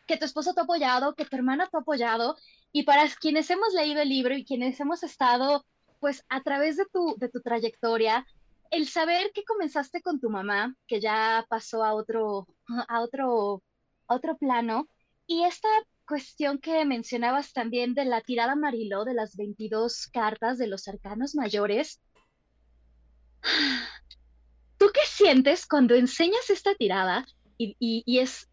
[SPEAKER 2] que tu esposo te ha apoyado, que tu hermana te ha apoyado, y para quienes hemos leído el libro y quienes hemos estado pues a través de tu, de tu trayectoria, el saber que comenzaste con tu mamá, que ya pasó a otro, a otro, otro plano, y esta cuestión que mencionabas también de la tirada Mariló de las 22 cartas de los arcanos mayores, ¿tú qué sientes cuando enseñas esta tirada y, y, y es,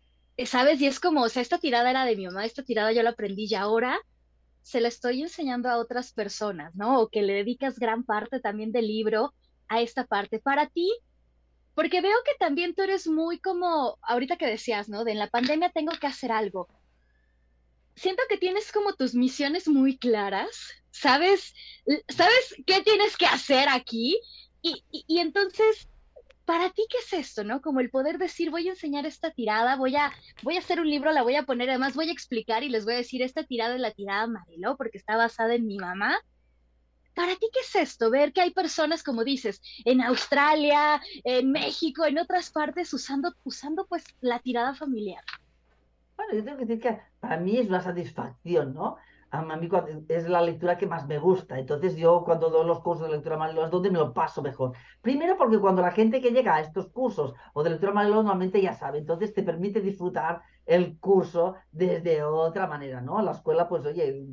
[SPEAKER 2] sabes, y es como, o sea, esta tirada era de mi mamá, esta tirada yo la aprendí y ahora se la estoy enseñando a otras personas, ¿no? O que le dedicas gran parte también del libro a esta parte. Para ti, porque veo que también tú eres muy como, ahorita que decías, ¿no? De en la pandemia tengo que hacer algo. Siento que tienes como tus misiones muy claras, ¿sabes? ¿Sabes qué tienes que hacer aquí? Y, entonces para ti, ¿qué es esto, no? Como el poder decir, voy a enseñar esta tirada, voy a, voy a hacer un libro, la voy a poner, además voy a explicar y les voy a decir, esta tirada es la tirada Mariló, porque está basada en mi mamá. Para ti, ¿qué es esto? Ver que hay personas, como dices, en Australia, en México, en otras partes, usando, usando pues la tirada familiar.
[SPEAKER 4] Bueno, yo tengo que decir que para mí es una satisfacción, ¿no? A mí es la lectura que más me gusta. Entonces yo cuando doy los cursos de lectura Mariló es donde me lo paso mejor. Primero porque cuando la gente que llega a estos cursos o de lectura Mariló normalmente ya sabe, entonces te permite disfrutar el curso desde otra manera, ¿no? La escuela, pues oye,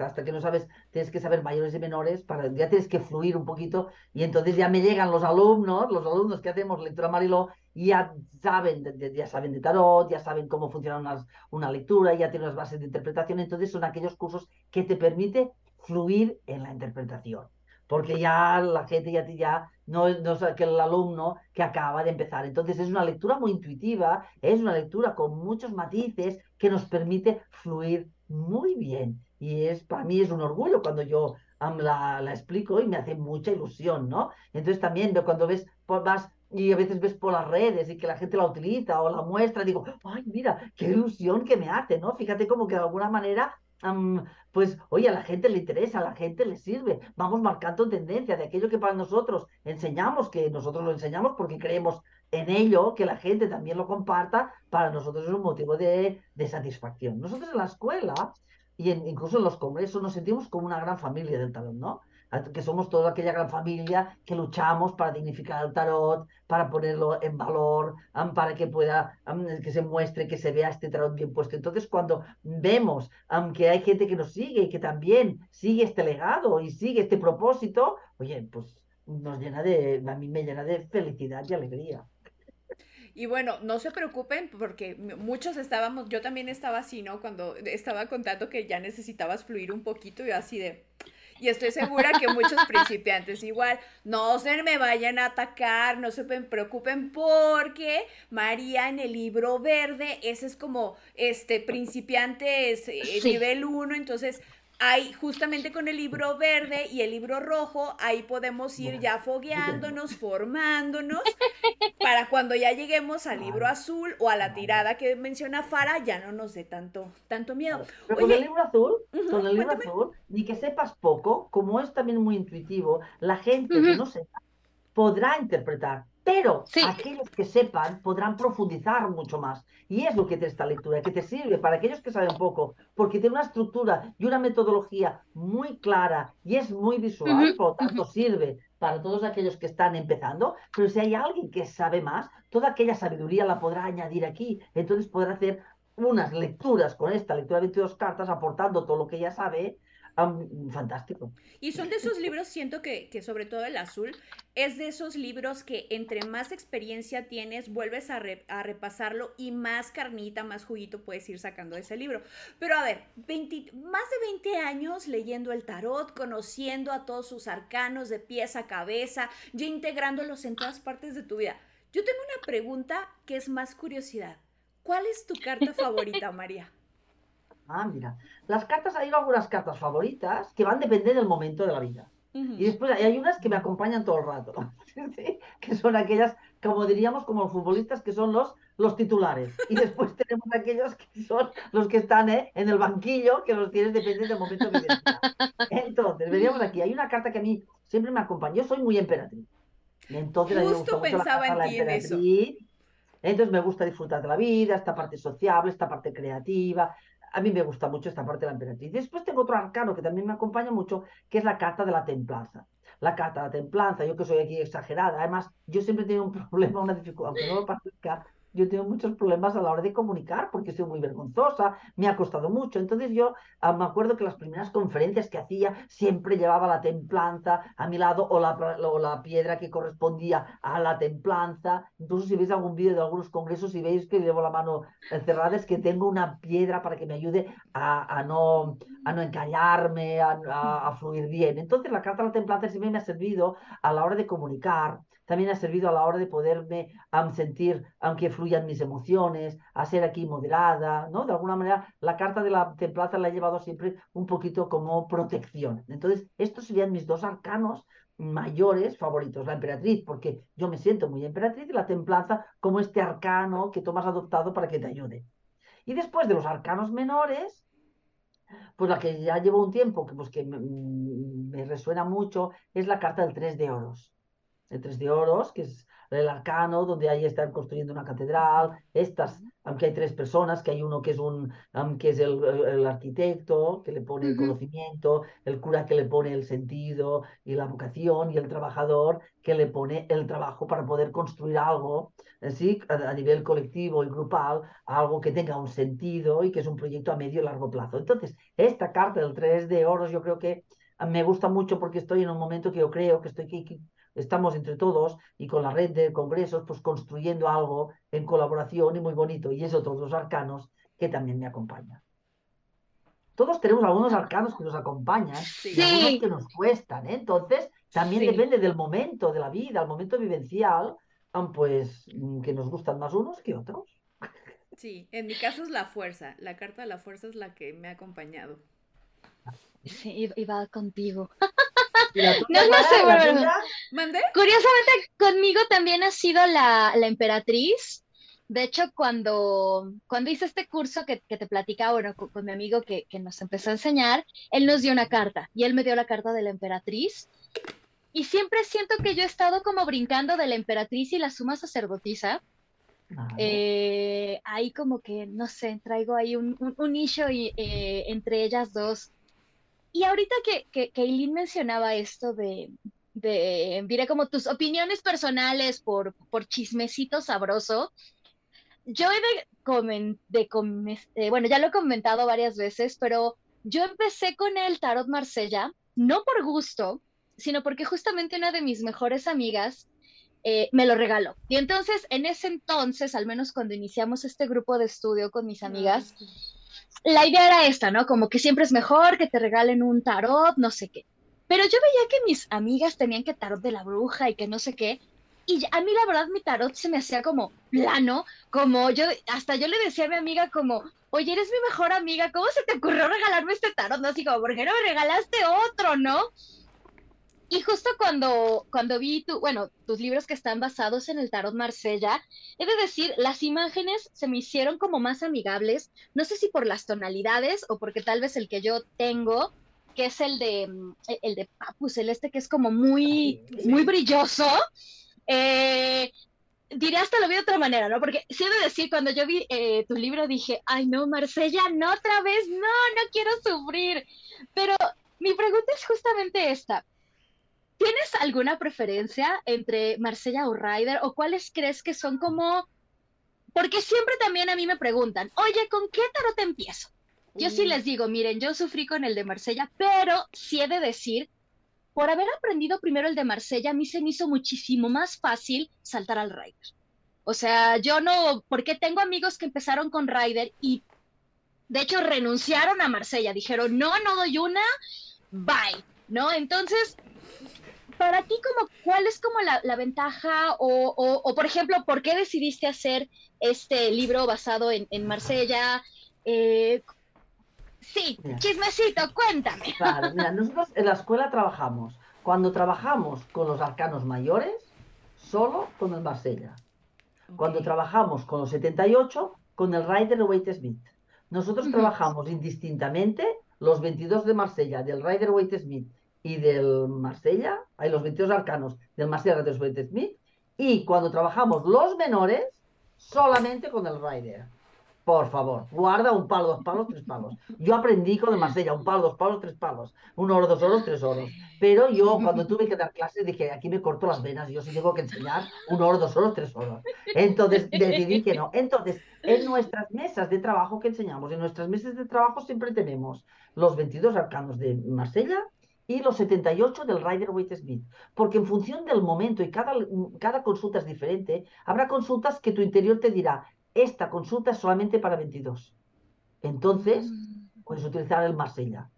[SPEAKER 4] hasta que no sabes, tienes que saber mayores y menores, para, ya tienes que fluir un poquito y entonces ya me llegan los alumnos, los alumnos que hacemos lectura Mariló, ya saben, ya saben de tarot, ya saben cómo funciona una, una lectura, ya tienen las bases de interpretación, entonces son aquellos cursos que te permite fluir en la interpretación porque ya la gente ya, ya no, no es alumno que acaba de empezar. Entonces es una lectura muy intuitiva, es una lectura con muchos matices que nos permite fluir muy bien. Y es para mí es un orgullo cuando yo la, la, explico y me hace mucha ilusión, ¿no? Entonces también cuando ves, vas y a veces ves por las redes y que la gente la utiliza o la muestra, digo, ay, mira, qué ilusión que me hace, ¿no? Fíjate como que de alguna manera pues, oye, a la gente le interesa, a la gente le sirve. Vamos marcando tendencia de aquello que para nosotros enseñamos, que nosotros lo enseñamos porque creemos en ello, que la gente también lo comparta, para nosotros es un motivo de, de satisfacción. Nosotros en la escuela y incluso en los congresos nos sentimos como una gran familia del talón, ¿no? Que somos toda aquella gran familia que luchamos para dignificar el tarot, para ponerlo en valor, para que pueda, que se muestre, que se vea este tarot bien puesto. Entonces, cuando vemos que hay gente que nos sigue y que también sigue este legado y sigue este propósito, oye, pues nos llena de, a mí me llena de felicidad y alegría.
[SPEAKER 3] Y bueno, no se preocupen porque muchos estábamos, yo también estaba así, ¿no? Cuando estaba contando que ya necesitabas fluir un poquito y así de, y estoy segura que muchos principiantes igual, no se me vayan a atacar, no se preocupen porque María en el libro verde, ese es como, este, principiante es eh, nivel 1, entonces hay justamente con el libro verde y el libro rojo, ahí podemos ir ya fogueándonos, formándonos, para cuando ya lleguemos al libro azul o a la tirada que menciona Fara, ya no nos dé tanto, tanto miedo.
[SPEAKER 4] Pero con el libro azul, con el libro azul, ni que sepas poco, como es también muy intuitivo, la gente que no sepa podrá interpretar pero aquellos que sepan podrán profundizar mucho más. Y es lo que te esta lectura, que te sirve para aquellos que saben poco, porque tiene una estructura y una metodología muy clara y es muy visual, por lo tanto sirve para todos aquellos que están empezando. Pero si hay alguien que sabe más, toda aquella sabiduría la podrá añadir aquí. Entonces podrá hacer unas lecturas con esta lectura de 22 cartas, aportando todo lo que ya sabe fantástico.
[SPEAKER 3] Y son de esos libros, siento que, que, sobre todo el azul, es de esos libros que entre más experiencia tienes, vuelves a, a repasarlo y más carnita, más juguito puedes ir sacando de ese libro. Pero a ver, más de 20 años leyendo el tarot, conociendo a todos sus arcanos de pies a cabeza, ya integrándolos en todas partes de tu vida. Yo tengo una pregunta que es más curiosidad. ¿Cuál es tu carta favorita, María?
[SPEAKER 4] Ah, mira. Las cartas, hay algunas cartas favoritas que van a depender del momento de la vida. Y después hay unas que me acompañan todo el rato, que son aquellas, como diríamos, como los futbolistas, que son los, los titulares. Y después tenemos aquellos que son los que están ¿eh? en el banquillo, que los tienes dependiendo del momento de vida. Entonces, veríamos aquí, hay una carta que a mí siempre me acompaña. Yo soy muy emperatriz.
[SPEAKER 3] Entonces, Justo pensaba en ti en eso.
[SPEAKER 4] Entonces me gusta disfrutar de la vida, esta parte sociable, esta parte creativa, a mí me gusta mucho esta parte de la emperatriz. Después tengo otro arcano que también me acompaña mucho, que es la carta de la templanza. La carta de la templanza, yo que soy aquí exagerada, además, yo siempre he tenido un problema, una dificultad, aunque no lo parezca, yo tengo muchos problemas a la hora de comunicar porque soy muy vergonzosa, me ha costado mucho. Entonces yo ah, me acuerdo que las primeras conferencias que hacía siempre llevaba la templanza a mi lado o la, la piedra que correspondía a la templanza. Incluso si veis algún vídeo de algunos congresos y veis que llevo la mano cerrada es que tengo una piedra para que me ayude a, no, a no encallarme, a, a, fluir bien. Entonces la carta de la templanza siempre me ha servido a la hora de comunicar, también ha servido a la hora de poderme sentir, aunque fluyan mis emociones, a ser aquí moderada, ¿no? De alguna manera, la carta de la templanza la he llevado siempre un poquito como protección. Entonces, estos serían mis dos arcanos mayores favoritos, la emperatriz, porque yo me siento muy emperatriz, y la templanza como este arcano que tomas adoptado para que te ayude. Y después de los arcanos menores, pues la que ya llevo un tiempo, que, pues, que me, me resuena mucho, es la carta del tres de oros el tres de oros, que es el arcano, donde ahí están construyendo una catedral, estas, aunque hay tres personas, que hay uno que es un, que es el, arquitecto, que le pone el conocimiento, el cura que le pone el sentido y la vocación, y el trabajador que le pone el trabajo para poder construir algo, ¿sí? a, nivel colectivo y grupal, algo que tenga un sentido y que es un proyecto a medio y largo plazo. Entonces, esta carta del tres de oros yo creo que me gusta mucho porque estoy en un momento que yo creo que estoy estamos entre todos y con la red de congresos, pues construyendo algo en colaboración y muy bonito. Y eso, todos los arcanos que también me acompañan. Todos tenemos algunos arcanos que nos acompañan y algunos que nos cuestan. ¿eh? Entonces, también depende del momento de la vida, el momento vivencial, pues mm, que nos gustan más unos que otros.
[SPEAKER 3] Sí, en mi caso es la fuerza. La carta de la fuerza es la que me ha acompañado.
[SPEAKER 2] Sí, y va contigo. No, no sé, bueno. Curiosamente, conmigo también ha sido la, emperatriz. De hecho, cuando, cuando hice este curso que, te platicaba, bueno, con, mi amigo que, nos empezó a enseñar, él nos dio una carta y él me dio la carta de la emperatriz. Y siempre siento que yo he estado como brincando de la emperatriz y la suma sacerdotisa. Eh, ahí como que, no sé, traigo ahí un, un, nicho y, eh, entre ellas dos. Y ahorita que, que, que Eileen mencionaba esto de, de, diré como tus opiniones personales por, por chismecito sabroso, yo he de, de eh, bueno, ya lo he comentado varias veces, pero yo empecé con el tarot Marsella, no por gusto, sino porque justamente una de mis mejores amigas eh, me lo regaló. Y entonces, en ese entonces, al menos cuando iniciamos este grupo de estudio con mis amigas, la idea era esta, ¿no? Como que siempre es mejor que te regalen un tarot, no sé qué. Pero yo veía que mis amigas tenían que tarot de la bruja y que no sé qué. y a mí la verdad mi tarot se me hacía como plano, como yo, hasta yo le decía a mi amiga como, oye, eres mi mejor amiga, ¿cómo se te ocurrió regalarme este tarot? No, así como, ¿por qué no me regalaste otro, no? Y justo cuando, cuando vi tu, bueno, tus libros que están basados en el tarot Marsella, he de decir, las imágenes se me hicieron como más amigables, no sé si por las tonalidades o porque tal vez el que yo tengo, que es el de, mm, el de Papus, el este que es como muy, muy brilloso, eh, diré hasta lo vi de otra manera, ¿no? Porque sí he de decir, cuando yo vi eh, tu libro dije, ay no, Marsella, no otra vez, no, no quiero sufrir. Pero mi pregunta es justamente esta. ¿Tienes alguna preferencia entre Marsella o Ryder? ¿O cuáles crees que son como... Porque siempre también a mí me preguntan, oye, ¿con qué tarot empiezo? Yo sí mm. les digo, miren, yo sufrí con el de Marsella, pero sí he de decir, por haber aprendido primero el de Marsella, a mí se me hizo muchísimo más fácil saltar al Ryder. O sea, yo no, porque tengo amigos que empezaron con Ryder y de hecho renunciaron a Marsella, dijeron, no, no doy una, bye, ¿no? Entonces, para ti, como, ¿cuál es como la, ventaja o, por ejemplo, por qué decidiste hacer este libro basado en, Marsella? Eh, sí, chismecito, cuéntame.
[SPEAKER 4] Claro, mira, nosotros en la escuela trabajamos. Cuando trabajamos con los arcanos mayores, solo con el Marsella. Cuando trabajamos con los 78, con el Rider Waite Smith. Nosotros trabajamos indistintamente los 22 de Marsella, del Rider Waite Smith y del Marsella, hay los 22 arcanos del Marsella de Smith, y cuando trabajamos los menores, solamente con el Rider. Por favor, guarda un palo, dos palos, tres palos. Yo aprendí con el Marsella, un palo, dos palos, tres palos. Un oro, dos oros, tres oros. Pero yo cuando tuve que dar clases dije, aquí me corto las venas, yo sí tengo que enseñar un oro, dos oros, tres oros. Entonces decidí que no. Entonces, en nuestras mesas de trabajo que enseñamos, en nuestras mesas de trabajo siempre tenemos los 22 arcanos de Marsella y los 78 del Rider Waite Smith. Porque en función del momento y cada, cada consulta es diferente, habrá consultas que tu interior te dirá, esta consulta es solamente para 22. Entonces, mm. puedes utilizar el Marsella.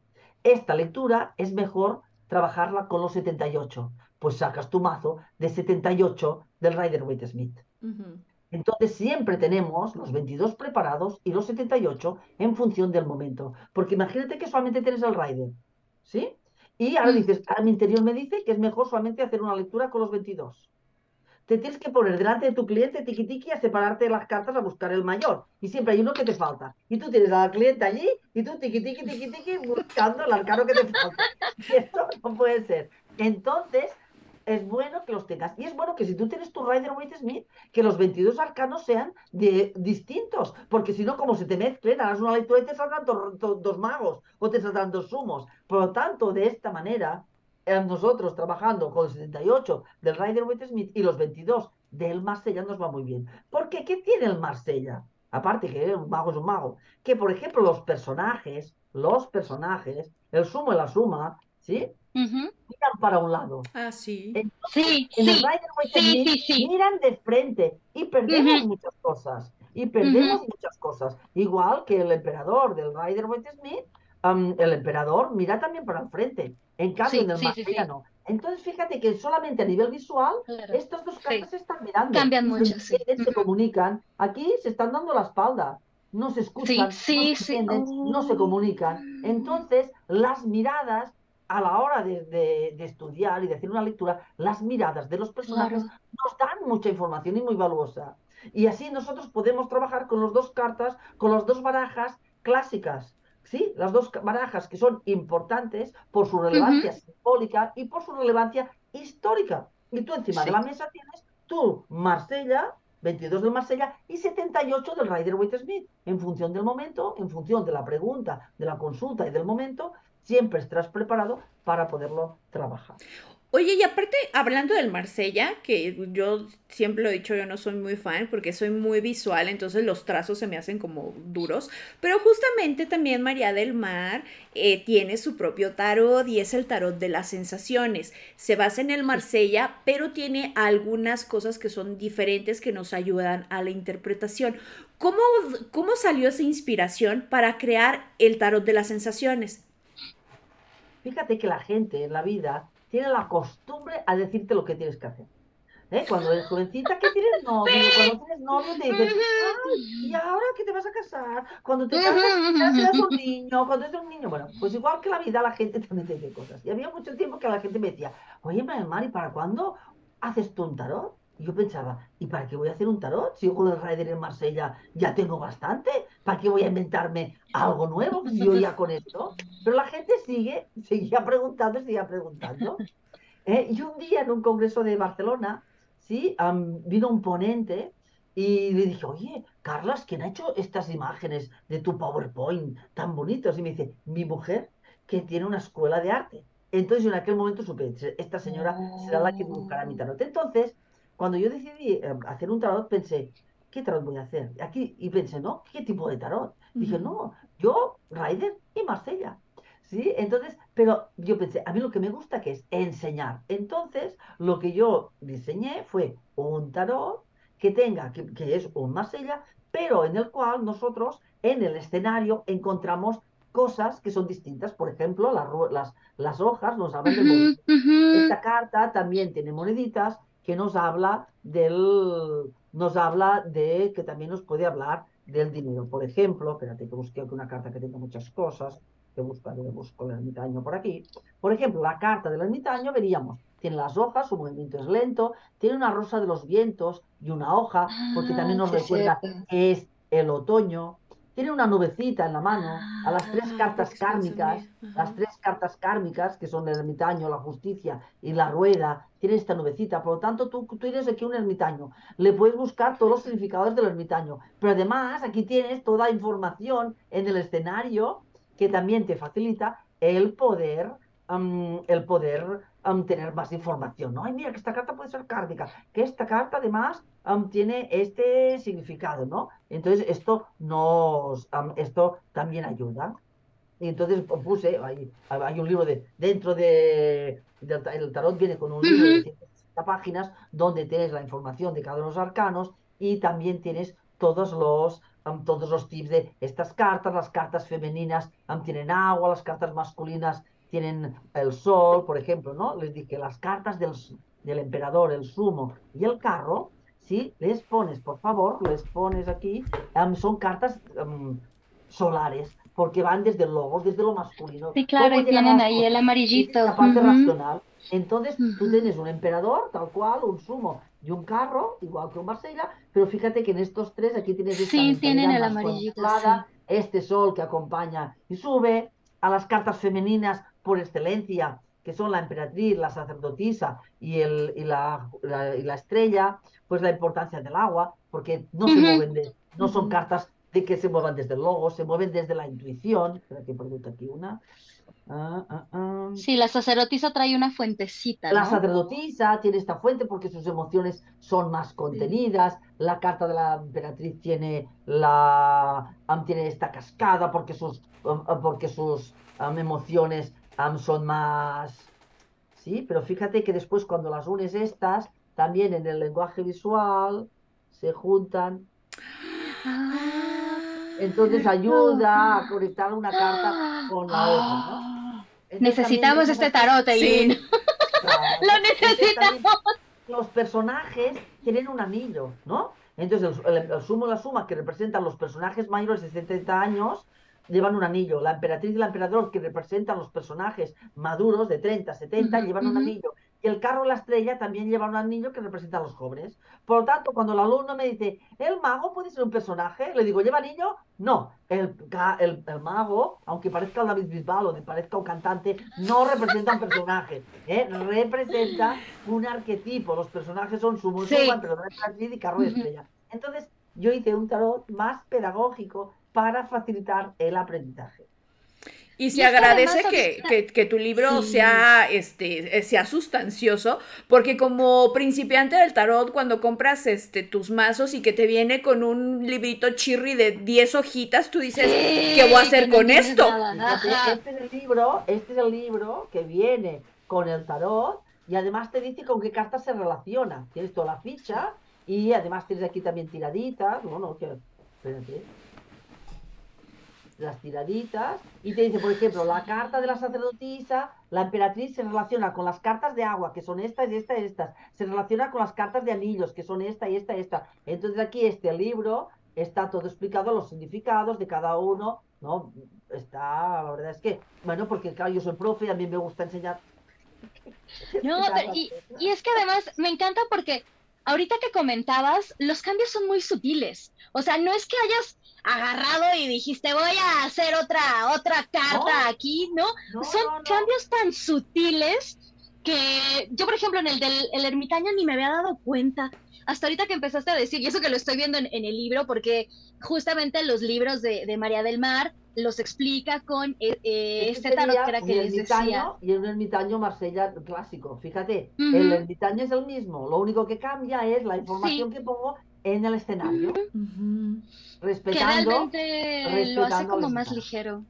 [SPEAKER 4] Esta lectura es mejor trabajarla con los 78, pues sacas tu mazo de 78 del Rider Waite Smith. Entonces siempre tenemos los 22 preparados y los 78 en función del momento. Porque imagínate que solamente tienes el Rider, ¿sí? Y ahora mm. dices, a mi interior me dice que es mejor solamente hacer una lectura con los 22 te tienes que poner delante de tu cliente tiki tiki a separarte las cartas a buscar el mayor. Y siempre hay uno que te falta. Y tú tienes al cliente allí y tú tiki tiki tiki tiki buscando el arcano que te falta. Y esto no puede ser. Entonces, es bueno que los tengas. Y es bueno que si tú tienes tu Rider Waite Smith, que los 22 arcanos sean de, distintos. Porque si no, como se te mezclen, harás una lectura y te saldrán dos magos o te saldrán dos sumos. Por lo tanto, de esta manera, nosotros trabajando con el 78 del Rider Waite Smith y los 22 del Marsella nos va muy bien. Porque ¿qué tiene el Marsella? Aparte que un mago es un mago. Que por ejemplo los personajes, los personajes, el sumo y la suma, ¿sí? Miran para un lado.
[SPEAKER 3] Ah, sí.
[SPEAKER 2] sí,
[SPEAKER 4] en el Rider Waite Smith miran de frente y perdemos muchas cosas. Y perdemos muchas cosas. Igual que el emperador del Rider Waite Smith, el emperador mira también para el frente. En cambio, en el sí, no. Entonces, fíjate que solamente a nivel visual, estas dos cartas se están mirando.
[SPEAKER 2] Cambian mucho,
[SPEAKER 4] Se comunican. Aquí se están dando la espalda. No se escuchan, no, se no se comunican. Entonces, las miradas, a la hora de, estudiar y de hacer una lectura, las miradas de los personajes nos dan mucha información y muy valiosa. Y así nosotros podemos trabajar con las dos cartas, con las dos barajas clásicas ¿sí? Las dos barajas que son importantes por su relevancia simbólica y por su relevancia histórica. Y tú encima de la mesa tienes tu Marsella, 22 del Marsella y 78 del Rider Waite Smith. En función del momento, en función de la pregunta, de la consulta y del momento, siempre estarás preparado para poderlo trabajar.
[SPEAKER 3] Oye, y aparte, hablando del Marsella, que yo siempre lo he dicho, yo no soy muy fan porque soy muy visual, entonces los trazos se me hacen como duros, pero justamente también María del Mar eh, tiene su propio tarot y es el tarot de las sensaciones. Se basa en el Marsella, pero tiene algunas cosas que son diferentes que nos ayudan a la interpretación. ¿Cómo, cómo salió esa inspiración para crear el tarot de las sensaciones?
[SPEAKER 4] Fíjate que la gente en la vida tiene la costumbre a decirte lo que tienes que hacer. ¿eh? Cuando eres jovencita, ¿qué tienes novio? Cuando tienes novio te dicen, "Ay, ¿y ahora que te vas a casar? Cuando te casas, ya serás un niño, cuando eres un niño. Bueno, pues igual que la vida, la gente también te dice cosas. Y había mucho tiempo que la gente me decía, oye, Mari, ¿para cuándo haces tú un tarot? Y yo pensaba, ¿y para qué voy a hacer un tarot? Si yo con el Rider en Marsella ya tengo bastante, ¿para qué voy a inventarme algo nuevo si yo ya con esto? Pero la gente sigue, seguía preguntando, seguía preguntando. ¿eh? Y un día en un congreso de Barcelona, ¿sí? Am, vino un ponente y le dije, oye, Carlas, ¿quién ha hecho estas imágenes de tu PowerPoint tan bonitos? Y me dice, mi mujer, que tiene una escuela de arte. Entonces yo en aquel momento supe, esta señora será la que buscará mi tarot. Entonces, cuando yo decidí eh, hacer un tarot, pensé, ¿qué tarot voy a hacer? Aquí, y pensé, ¿no? ¿Qué tipo de tarot? Dije,
[SPEAKER 3] Ujú.
[SPEAKER 4] no, yo, Ryder y Marsella. ¿Sí? Entonces, pero yo pensé, a mí lo que me gusta que es enseñar. Entonces, lo que yo diseñé fue un tarot que tenga, que, que es un Marsella, pero en el cual nosotros en el escenario encontramos cosas que son distintas. Por ejemplo, las, las, las hojas nos hablan del movimiento.
[SPEAKER 2] Ujú, ujú.
[SPEAKER 4] Esta carta también tiene moneditas que nos habla del, nos habla de, que también nos puede hablar del dinero. Por ejemplo, espérate que busque aquí una carta que tenga muchas cosas, que buscaré, busco el ermitaño por aquí. Por ejemplo, la carta del ermitaño veríamos, tiene las hojas, su movimiento es lento, tiene una rosa de los vientos y una hoja, porque también nos
[SPEAKER 2] Ah,
[SPEAKER 4] recuerda que es el otoño. Tiene una nubecita en la mano, a las tres
[SPEAKER 3] Ah,
[SPEAKER 4] cartas kármicas, las tres cartas kármicas, que son el ermitaño, la justicia y la rueda, tienen esta nubecita. Por lo tanto, tú, tú tienes aquí un ermitaño. Le puedes buscar todos los significados del ermitaño. Pero además, aquí tienes toda información en el escenario que también te facilita el poder, am, el poder am, tener más información. ¿no? Ay, mira, que esta carta puede ser kármica, que esta carta además am, tiene este significado, ¿no? Entonces, esto nos, esto también ayuda. Y entonces puse, hay, hay un libro de, dentro de, del ta- el tarot viene con un libro de
[SPEAKER 2] Ujú.
[SPEAKER 4] 160 páginas donde tienes la información de cada uno de los arcanos y también tienes todos los, todos los tips de estas cartas, las cartas femeninas tienen agua, las cartas masculinas tienen el sol, por ejemplo, ¿no? Les dije, las cartas del, del emperador, el sumo y el carro, si les pones, por favor, les pones aquí, am, son cartas am, solares, porque van desde logos, desde lo masculino.
[SPEAKER 2] Sí, claro,
[SPEAKER 4] ¿Cómo
[SPEAKER 2] y tienen ahí el amarillito.
[SPEAKER 4] la parte
[SPEAKER 2] Ujú.
[SPEAKER 4] racional. Entonces, tú
[SPEAKER 2] Ujú.
[SPEAKER 4] tienes un emperador, tal cual, un sumo y un carro, igual que un Marsella, pero fíjate que en estos tres aquí tienes esta
[SPEAKER 2] Sí, tienen el amarillito,
[SPEAKER 4] contemplada, este sol que acompaña y sube, a las cartas femeninas por excelencia, que son la emperatriz, la sacerdotisa y, el, y, la, la- y la estrella, pues la importancia del agua, porque no se mueven de, no son cartas de que se muevan desde el logo, se mueven desde la intuición. Espera que pregunta aquí una. Ah, ah, ah.
[SPEAKER 2] Sí, la sacerdotisa trae una fuentecita,
[SPEAKER 4] La sacerdotisa tiene esta fuente porque sus emociones son más contenidas. La carta de la emperatriz tiene la tiene esta cascada porque sus porque sus emociones am, son más sí, pero fíjate que después cuando las unes estas también en el lenguaje visual se juntan,
[SPEAKER 2] Ah,
[SPEAKER 4] entonces
[SPEAKER 2] cierto.
[SPEAKER 4] ayuda a conectar una carta con la otra, ¿no?
[SPEAKER 2] Ah,
[SPEAKER 4] Entonces
[SPEAKER 2] Necesitamos este tarot, Eileen.
[SPEAKER 3] Sí.
[SPEAKER 4] Claro.
[SPEAKER 2] Lo necesitamos.
[SPEAKER 4] los personajes tienen un anillo, ¿no? Entonces el, el- el sumo y la suma que representan los personajes mayores de 70 años llevan un anillo. La emperatriz y el emperador que representan los personajes maduros de 30, 70
[SPEAKER 2] Ujú,
[SPEAKER 4] llevan un anillo. Y el carro y la estrella también llevan un anillo que representa a los jóvenes. Por lo tanto, cuando el alumno me dice, ¿el mago puede ser un personaje? Le digo, ¿lleva anillo? No. El, el, el mago, aunque parezca el David Bisbal o parezca un cantante, no representa un personaje. ¿eh? Representa un arquetipo. Los personajes son su
[SPEAKER 2] Sí.
[SPEAKER 4] suma, emperador, emperatriz y carro y estrella. Entonces, yo hice un tarot más pedagógico para facilitar el aprendizaje.
[SPEAKER 3] Y se
[SPEAKER 2] Y
[SPEAKER 3] agradece que, que- que tu libro
[SPEAKER 2] Sí.
[SPEAKER 3] sea, este, sea sustancioso, porque como principiante del tarot, cuando compras este, tus mazos y que te viene con un librito chirri de 10 hojitas, tú dices, ¿qué voy a
[SPEAKER 2] Sí,
[SPEAKER 3] hacer
[SPEAKER 2] no
[SPEAKER 3] con esto?
[SPEAKER 4] este es el libro, este es el libro que viene con el tarot y además te dice con qué cartas se relaciona. Tienes toda la ficha y además tienes aquí también tiraditas. No, no, que, espérate. Las tiraditas y te dice, por ejemplo, la carta de la sacerdotisa, la emperatriz se relaciona con las cartas de agua, que son estas y estas y estas, se relaciona con las cartas de anillos, que son esta y esta y esta. Entonces aquí este libro está todo explicado, los significados de cada uno, ¿no? Está, la verdad es que, bueno, porque claro, yo soy profe y a mí me gusta enseñar.
[SPEAKER 2] No, y, y es que además me encanta porque ahorita que comentabas, los cambios son muy sutiles. O sea, no es que hayas agarrado y dijiste voy a hacer otra otra carta aquí, ¿no? Son cambios tan sutiles que yo, por ejemplo, en el del el ermitaño ni me había dado cuenta. Hasta ahorita que empezaste a decir, y eso que lo estoy viendo en, el libro, porque justamente los libros de, de María del Mar los explica con eh, eh, este tarot que era que les decía.
[SPEAKER 4] Y un ermitaño Marsella clásico. Fíjate, el ermitaño es el mismo, lo único que cambia es la información que pongo en el escenario. Respetando.
[SPEAKER 2] Que realmente lo hace como más ligero.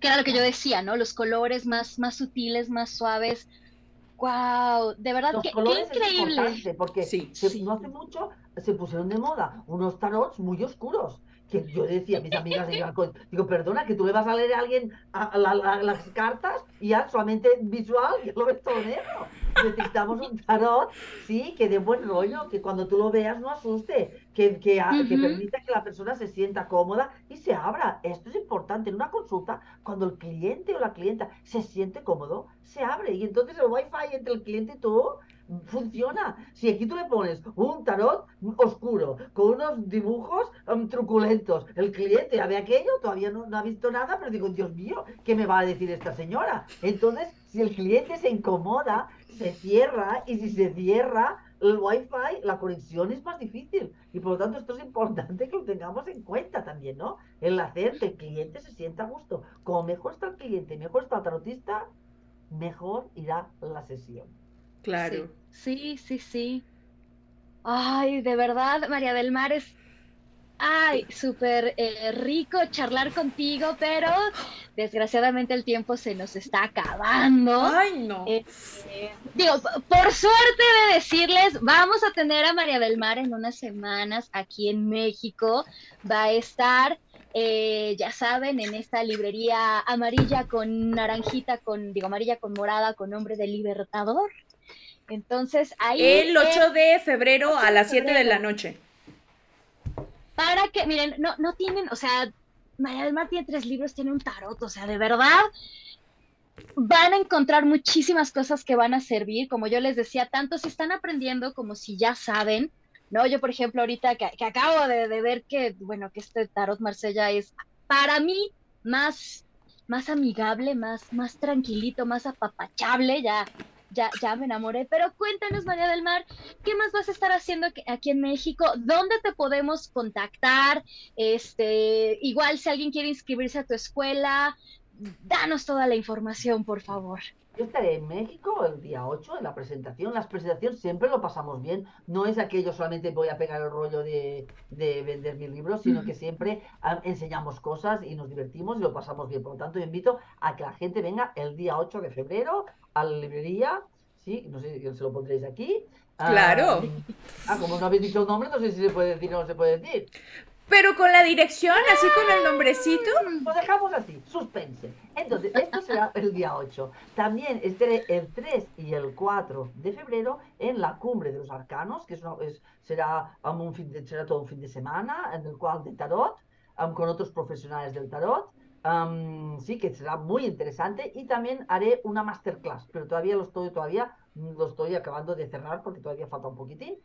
[SPEAKER 2] Que era lo que yo decía, ¿no? Los colores más, más sutiles, más suaves. ¡Wow! De verdad, qué, increíble.
[SPEAKER 4] porque no hace mucho se pusieron de moda unos tarots muy oscuros que yo decía a mis amigas, digo, perdona, que tú le vas a leer a alguien a, las cartas y ya solamente visual, y lo ves todo negro. Necesitamos un tarot, sí, que dé buen rollo, que cuando tú lo veas no asuste, que, que, que permita que la persona se sienta cómoda y se abra. Esto es importante. En una consulta, cuando el cliente o la clienta se siente cómodo, se abre. Y entonces el wifi entre el cliente y tú funciona. Si aquí tú le pones un tarot oscuro, con unos dibujos um, truculentos, el cliente ya ve aquello, todavía no, ha visto nada, pero digo, Dios mío, ¿qué me va a decir esta señora? Entonces, si el cliente se incomoda, se cierra, y si se cierra, el wifi, la conexión es más difícil. Y por lo tanto, esto es importante que lo tengamos en cuenta también, ¿no? El hacer que el cliente se sienta a gusto. Como mejor está el cliente, mejor está el tarotista, mejor irá la sesión.
[SPEAKER 3] Claro.
[SPEAKER 2] Sí, sí, sí. Ay, de verdad, María del Mar es... Ay, súper eh, rico charlar contigo, pero desgraciadamente el tiempo se nos está acabando.
[SPEAKER 3] Ay, no.
[SPEAKER 2] Eh, digo, por suerte de decirles, vamos a tener a María del Mar en unas semanas aquí en México. Va a estar eh, ya saben, en esta librería amarilla con naranjita, con, digo, amarilla con morada, con nombre de Libertador. Entonces ahí...
[SPEAKER 3] El 8 de febrero a las 7 de la noche.
[SPEAKER 2] Para que, miren, no, no tienen, o sea, María del Mar tiene tres libros, tiene un tarot, o sea, de verdad van a encontrar muchísimas cosas que van a servir, como yo les decía, tanto si están aprendiendo como si ya saben, ¿no? Yo, por ejemplo, ahorita que, acabo de, ver que, bueno, que este tarot Marsella es para mí más, más amigable, más, más tranquilito, más apapachable, ya ya, ya me enamoré. Pero cuéntanos, María del Mar, ¿qué más vas a estar haciendo aquí en México? ¿Dónde te podemos contactar? Este, igual si alguien quiere inscribirse a tu escuela, danos toda la información, por favor.
[SPEAKER 4] Yo estaré en México el día 8 en la presentación. Las presentaciones siempre lo pasamos bien. No es aquello solamente voy a pegar el rollo de, vender mi libro, sino que siempre ah, enseñamos cosas y nos divertimos y lo pasamos bien. Por lo tanto, invito a que la gente venga el día 8 de febrero a la librería. Sí, no sé si se lo pondréis aquí.
[SPEAKER 3] Claro.
[SPEAKER 4] Ah, como no habéis dicho el nombre, no sé si se puede decir o no se puede decir.
[SPEAKER 3] Pero con la dirección, así con el nombrecito.
[SPEAKER 4] Lo dejamos así, suspense. Entonces, esto será el día 8. También estaré el 3 y el 4 de febrero en la Cumbre de los Arcanos, que es, será, un fin de, será todo un fin de semana, en el cual de tarot, con otros profesionales del tarot. sí, que será muy interesante. Y también haré una masterclass, pero todavía lo estoy, todavía lo estoy acabando de cerrar porque todavía falta un poquitín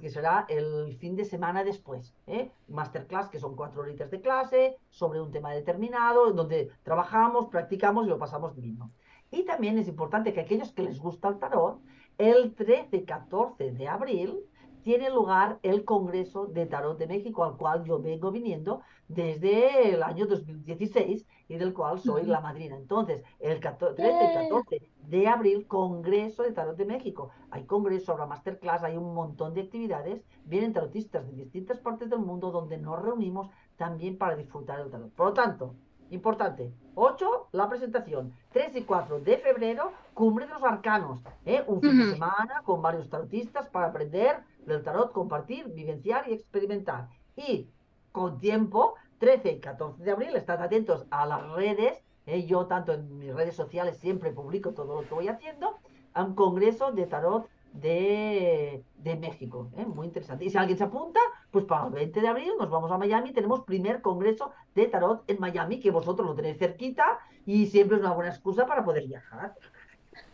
[SPEAKER 4] que será el fin de semana después. ¿eh? Masterclass, que son cuatro horitas de clase sobre un tema determinado, donde trabajamos, practicamos y lo pasamos divino. Y también es importante que aquellos que les gusta el tarot, el 13 y 14 de abril tiene lugar el Congreso de Tarot de México, al cual yo vengo viniendo desde el año 2016 y del cual soy la madrina. Entonces, el 13 y 14 de abril, Congreso de Tarot de México. Hay congreso, habrá masterclass, hay un montón de actividades. Vienen tarotistas de distintas partes del mundo donde nos reunimos también para disfrutar el tarot. Por lo tanto, importante, 8, la presentación. 3 y 4 de febrero, Cumbre de los Arcanos. ¿eh? Un fin de semana con varios tarotistas para aprender del tarot, compartir, vivenciar y experimentar. Y con tiempo, 13 y 14 de abril, estad atentos a las redes ¿eh? yo tanto en mis redes sociales siempre publico todo lo que voy haciendo, a un congreso de tarot de, de México. ¿eh? Muy interesante. Y si alguien se apunta, pues para el 20 de abril nos vamos a Miami. Tenemos primer congreso de tarot en Miami, que vosotros lo tenéis cerquita y siempre es una buena excusa para poder viajar.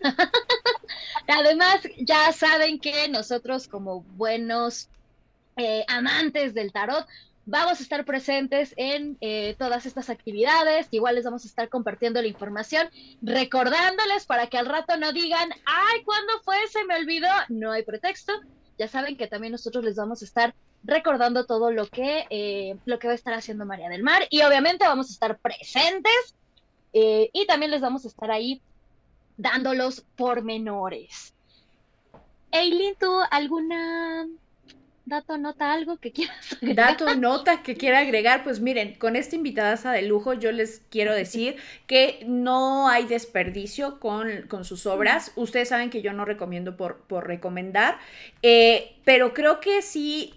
[SPEAKER 2] Además, ya saben que nosotros como buenos eh, amantes del tarot, vamos a estar presentes en eh, todas estas actividades, igual les vamos a estar compartiendo la información, recordándoles para que al rato no digan, ay, ¿cuándo fue? Se me olvidó. No hay pretexto. Ya saben que también nosotros les vamos a estar recordando todo lo que, eh, lo que va a estar haciendo María del Mar y obviamente vamos a estar presentes y también les vamos a estar ahí dando los pormenores. Eileen, ¿tú alguna dato, nota, algo que quieras
[SPEAKER 3] agregar. Dato, nota que quiera agregar, pues miren, con esta invitada de lujo yo les quiero decir que no hay desperdicio con, con sus obras. Ustedes saben que yo no recomiendo por, por recomendar, eh, pero creo que sí,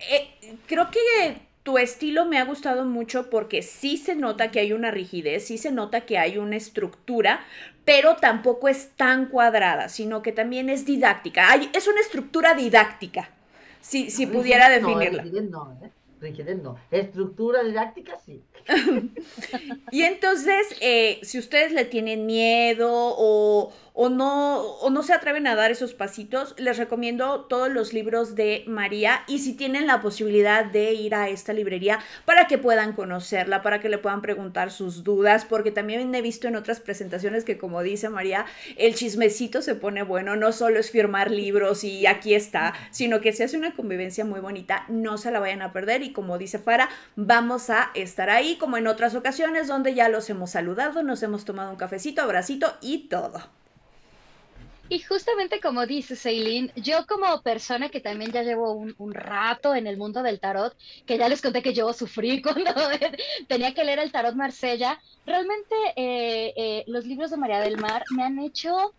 [SPEAKER 3] eh, creo que tu estilo me ha gustado mucho porque sí se nota que hay una rigidez, sí se nota que hay una estructura, pero tampoco es tan cuadrada, sino que también es didáctica. Hay, es una estructura didáctica si, si pudiera definirla.
[SPEAKER 4] No, ¿eh? no. Estructura didáctica sí.
[SPEAKER 3] y entonces, eh, si ustedes le tienen miedo o, o no, o no se atreven a dar esos pasitos, les recomiendo todos los libros de María y si tienen la posibilidad de ir a esta librería para que puedan conocerla, para que le puedan preguntar sus dudas, porque también he visto en otras presentaciones que como dice María, el chismecito se pone bueno, no solo es firmar libros y aquí está, sino que se hace una convivencia muy bonita, no se la vayan a perder y como dice Fara, vamos a estar ahí como en otras ocasiones donde ya los hemos saludado, nos hemos tomado un cafecito, abracito y todo.
[SPEAKER 2] Y justamente como dice Celine, yo como persona que también ya llevo un, rato en el mundo del tarot, que ya les conté que yo sufrí cuando tenía que leer el tarot Marsella, realmente eh, eh, los libros de María del Mar me han hecho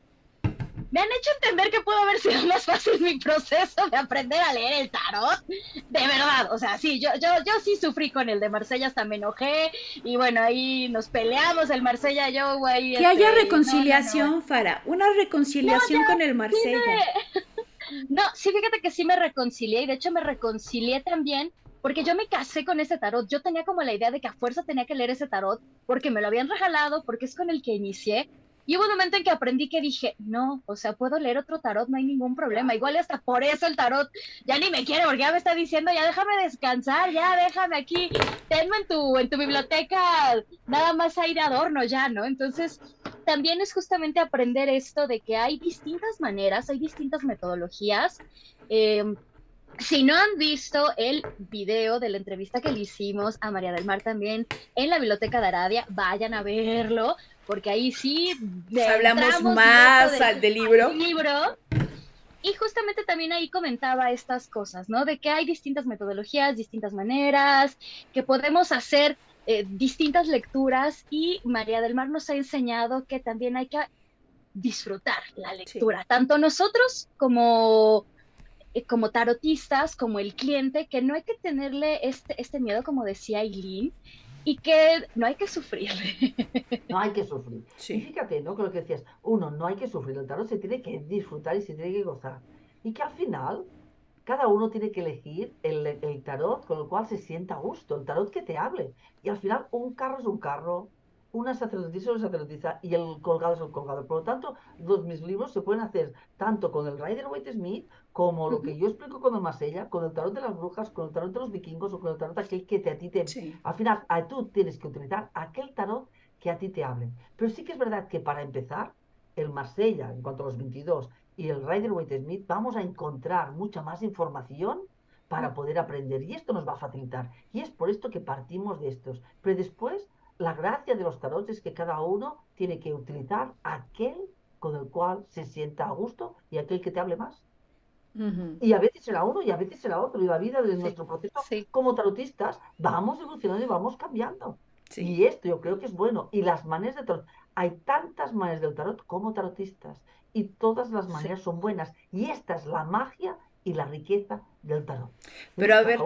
[SPEAKER 2] me han hecho entender que pudo haber sido más fácil mi proceso de aprender a leer el tarot. De verdad, o sea, sí, yo, yo, yo sí sufrí con el de Marsella, hasta me enojé y bueno, ahí nos peleamos el Marsella, yo, güey.
[SPEAKER 3] Que haya este, reconciliación, Fara, una reconciliación con el Marsella.
[SPEAKER 2] No, sí, fíjate que sí me reconcilié y de hecho me reconcilié también porque yo me casé con ese tarot. Yo tenía como la idea de que a fuerza tenía que leer ese tarot porque me lo habían regalado, porque es con el que inicié. Y hubo un momento en que aprendí que dije, no, o sea, puedo leer otro tarot, no hay ningún problema. Igual hasta por eso el tarot ya ni me quiere, porque ya me está diciendo, ya déjame descansar, ya déjame aquí, tenme en tu, en tu biblioteca nada más ahí de adorno ya, ¿no? Entonces, también es justamente aprender esto de que hay distintas maneras, hay distintas metodologías. Em, si no han visto el video de la entrevista que le hicimos a María del Mar también en la biblioteca de Aradia, vayan a verlo, porque ahí sí
[SPEAKER 3] hablamos más del, libro.
[SPEAKER 2] libro. Y justamente también ahí comentaba estas cosas, ¿no? De que hay distintas metodologías, distintas maneras, que podemos hacer eh, distintas lecturas y María del Mar nos ha enseñado que también hay que disfrutar la lectura, tanto nosotros como eh, como tarotistas, como el cliente, que no hay que tenerle este, este miedo, como decía Eileen, y que no hay que sufrirle.
[SPEAKER 4] No hay que sufrir. Y fíjate, ¿no? Con lo que decías, uno, no hay que sufrir, el tarot se tiene que disfrutar y se tiene que gozar. Y que al final, cada uno tiene que elegir el, el tarot con el cual se sienta a gusto, el tarot que te hable. Y al final, un carro es un carro, una sacerdotisa es una sacerdotisa y el colgado es el colgado. Por lo tanto, los, mis libros se pueden hacer tanto con el Rider Waite Smith como lo que yo explico con el Masella, con el tarot de las brujas, con el tarot de los vikingos o con el tarot aquel que te, a ti te... Al final, a, tú tienes que utilizar aquel tarot que a ti te hable. Pero sí que es verdad que para empezar, el Marsella, en cuanto a los 22, y el Rider Waite Smith, vamos a encontrar mucha más información para mm. poder aprender. Y esto nos va a facilitar. Y es por esto que partimos de estos. Pero después la gracia de los tarots es que cada uno tiene que utilizar aquel con el cual se sienta a gusto y aquel que te hable más. Y a veces será uno y a veces será otro. Y la vida de nuestro proceso como tarotistas vamos evolucionando y vamos cambiando. Y esto yo creo que es bueno. Y las maneras de tarot, hay tantas maneras del tarot como tarotistas. Y todas las maneras son buenas. Y esta es la magia y la riqueza del tarot.
[SPEAKER 3] Pero a ver,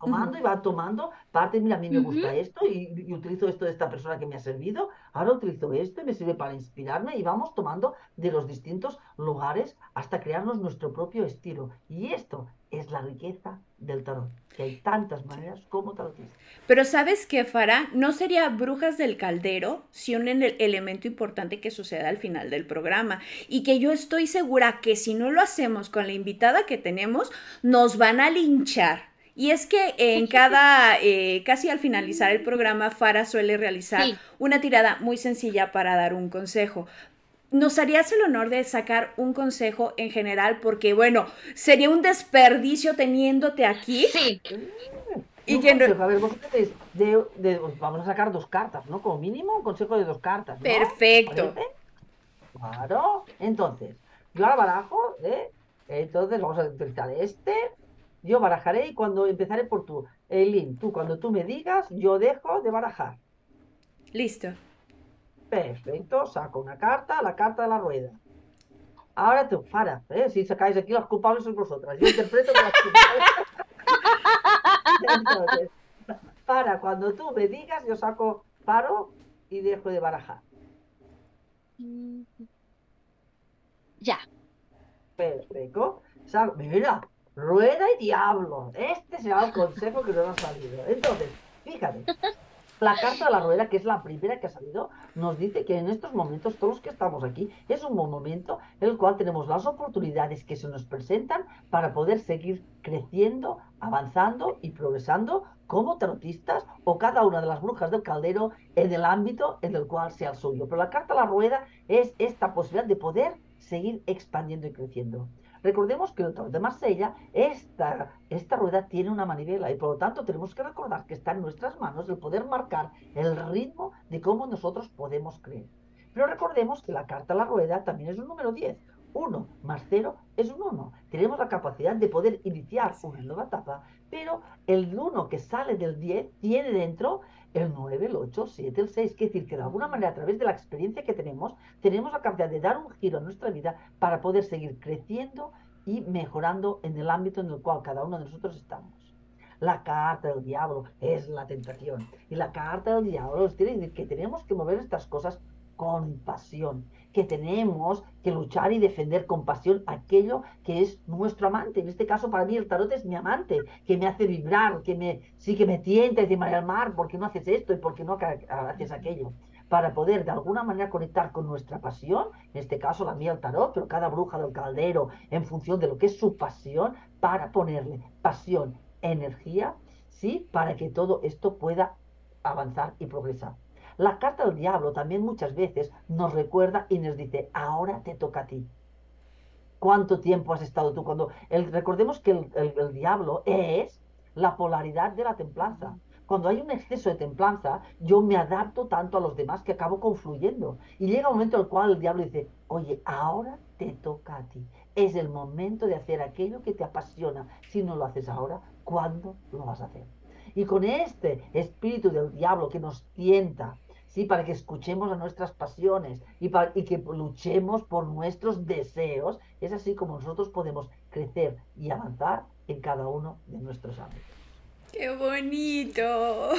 [SPEAKER 4] tomando y va tomando parte, mira, a mí me gusta esto y, y, utilizo esto de esta persona que me ha servido, ahora utilizo esto y me sirve para inspirarme y vamos tomando de los distintos lugares hasta crearnos nuestro propio estilo. Y esto es la riqueza del tarot, que hay tantas maneras como tarotistas.
[SPEAKER 3] Pero sabes qué, Fara, no sería Brujas del Caldero si un elemento importante que sucede al final del programa y que yo estoy segura que si no lo hacemos con la invitada que tenemos, nos van a linchar. Y es que en cada, eh, casi al finalizar el programa, Fara suele realizar una tirada muy sencilla para dar un consejo. ¿Nos harías el honor de sacar un consejo en general? Porque, bueno, sería un desperdicio teniéndote aquí.
[SPEAKER 2] Sí.
[SPEAKER 4] Y que A ver, de, vamos a sacar dos cartas, ¿no? Como mínimo, un consejo de dos cartas.
[SPEAKER 3] Perfecto.
[SPEAKER 4] Claro. Entonces, yo ahora barajo, ¿eh? Entonces vamos a utilizar este. Yo barajaré y cuando empezaré por tú. Eileen, tú cuando tú me digas, yo dejo de barajar.
[SPEAKER 3] Listo.
[SPEAKER 4] Perfecto, saco una carta, la carta de la rueda. Ahora te para, ¿eh? si sacáis aquí los culpables sois vosotras. Yo interpreto que las Entonces, para, cuando tú me digas, yo saco paro y dejo de barajar.
[SPEAKER 2] Ya.
[SPEAKER 4] Perfecto. mira, rueda y diablo. Este será el consejo que nos ha salido. Entonces, fíjate, la carta de la rueda, que es la primera que ha salido, nos dice que en estos momentos, todos los que estamos aquí, es un buen momento en el cual tenemos las oportunidades que se nos presentan para poder seguir creciendo, avanzando y progresando como tarotistas o cada una de las brujas del caldero en el ámbito en el cual sea el suyo. Pero la carta de la rueda es esta posibilidad de poder seguir expandiendo y creciendo. Recordemos que el tarot de Marsella, esta, esta rueda tiene una manivela y por lo tanto tenemos que recordar que está en nuestras manos el poder marcar el ritmo de cómo nosotros podemos creer. Pero recordemos que la carta a la rueda también es un número 10. 1 más 0 es un 1. Tenemos la capacidad de poder iniciar una nueva etapa, pero el 1 que sale del 10 tiene dentro el 9, el 8, el 7, el 6. Quiere decir que de alguna manera, a través de la experiencia que tenemos, tenemos la capacidad de dar un giro a nuestra vida para poder seguir creciendo y mejorando en el ámbito en el cual cada uno de nosotros estamos. La carta del diablo es la tentación. Y la carta del diablo nos quiere decir que tenemos que mover estas cosas con pasión que tenemos que luchar y defender con pasión aquello que es nuestro amante. En este caso, para mí, el tarot es mi amante, que me hace vibrar, que me, sí que me tienta dice, María Mar, ¿por qué no haces esto y por qué no haces aquello? Para poder de alguna manera conectar con nuestra pasión, en este caso la mía el tarot, pero cada bruja del caldero en función de lo que es su pasión, para ponerle pasión, energía, ¿sí? Para que todo esto pueda avanzar y progresar. La carta del diablo también muchas veces nos recuerda y nos dice, ahora te toca a ti. ¿Cuánto tiempo has estado tú cuando... El, recordemos que el, diablo es la polaridad de la templanza. Cuando hay un exceso de templanza, yo me adapto tanto a los demás que acabo confluyendo. Y llega un momento en el cual el diablo dice, oye, ahora te toca a ti. Es el momento de hacer aquello que te apasiona. Si no lo haces ahora, ¿cuándo lo vas a hacer? Y con este espíritu del diablo que nos tienta, ¿sí? Para que escuchemos a nuestras pasiones y, para, y que luchemos por nuestros deseos. Es así como nosotros podemos crecer y avanzar en cada uno de nuestros ámbitos.
[SPEAKER 3] ¡Qué bonito!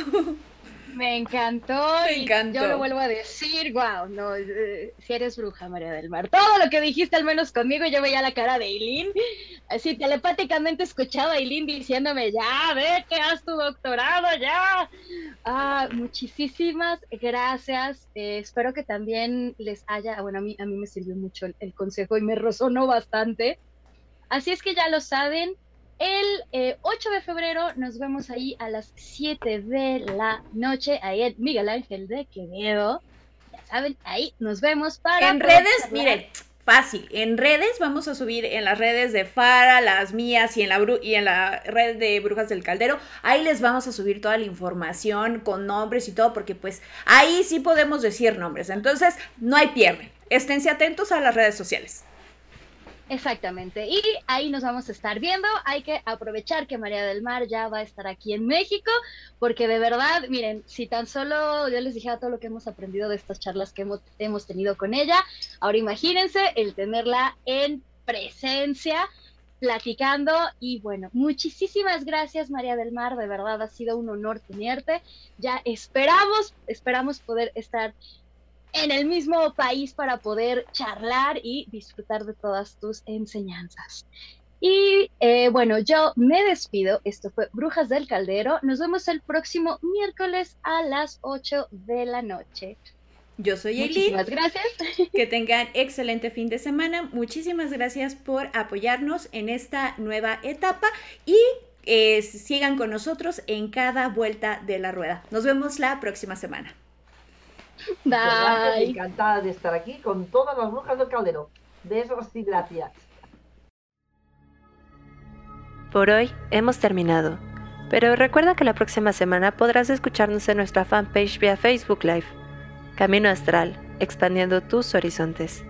[SPEAKER 2] Me encantó. y yo lo vuelvo a decir, wow, no, eh, si eres bruja, María del Mar. Todo lo que dijiste, al menos conmigo, yo veía la cara de Eileen. Así telepáticamente escuchaba a Eileen diciéndome, ya, ve que haz tu doctorado, ya. Ah, muchísimas gracias. Eh, espero que también les haya, bueno, a mí, a mí me sirvió mucho el, consejo y me resonó bastante. Así es que ya lo saben, el 8 eh, de febrero nos vemos ahí a las 7 de la noche, ahí en Miguel Ángel de Quevedo. Ya saben, ahí nos vemos para...
[SPEAKER 3] En redes, miren, fácil. En redes vamos a subir en las redes de Fara, las mías y en la y en la red de Brujas del Caldero. Ahí les vamos a subir toda la información con nombres y todo porque pues ahí sí podemos decir nombres. Entonces, no hay pierde. Esténse atentos a las redes sociales.
[SPEAKER 2] Exactamente. Y ahí nos vamos a estar viendo. Hay que aprovechar que María del Mar ya va a estar aquí en México, porque de verdad, miren, si tan solo yo les dijera todo lo que hemos aprendido de estas charlas que hemos, tenido con ella, ahora imagínense el tenerla en presencia platicando y bueno, muchísimas gracias María del Mar, de verdad ha sido un honor tenerte. Ya esperamos, esperamos poder estar en el mismo país para poder charlar y disfrutar de todas tus enseñanzas. Y eh, bueno, yo me despido. Esto fue Brujas del Caldero. Nos vemos el próximo miércoles a las 8 de la noche.
[SPEAKER 3] Yo soy Eli.
[SPEAKER 2] Muchísimas gracias.
[SPEAKER 3] Que tengan excelente fin de semana. Muchísimas gracias por apoyarnos en esta nueva etapa y eh, sigan con nosotros en cada vuelta de la rueda. Nos vemos la próxima semana.
[SPEAKER 2] Bye.
[SPEAKER 4] Encantada de estar aquí con todas las brujas del caldero. Besos y gracias.
[SPEAKER 1] Por hoy hemos terminado, pero recuerda que la próxima semana podrás escucharnos en nuestra fanpage vía Facebook Live. Camino Astral, expandiendo tus horizontes.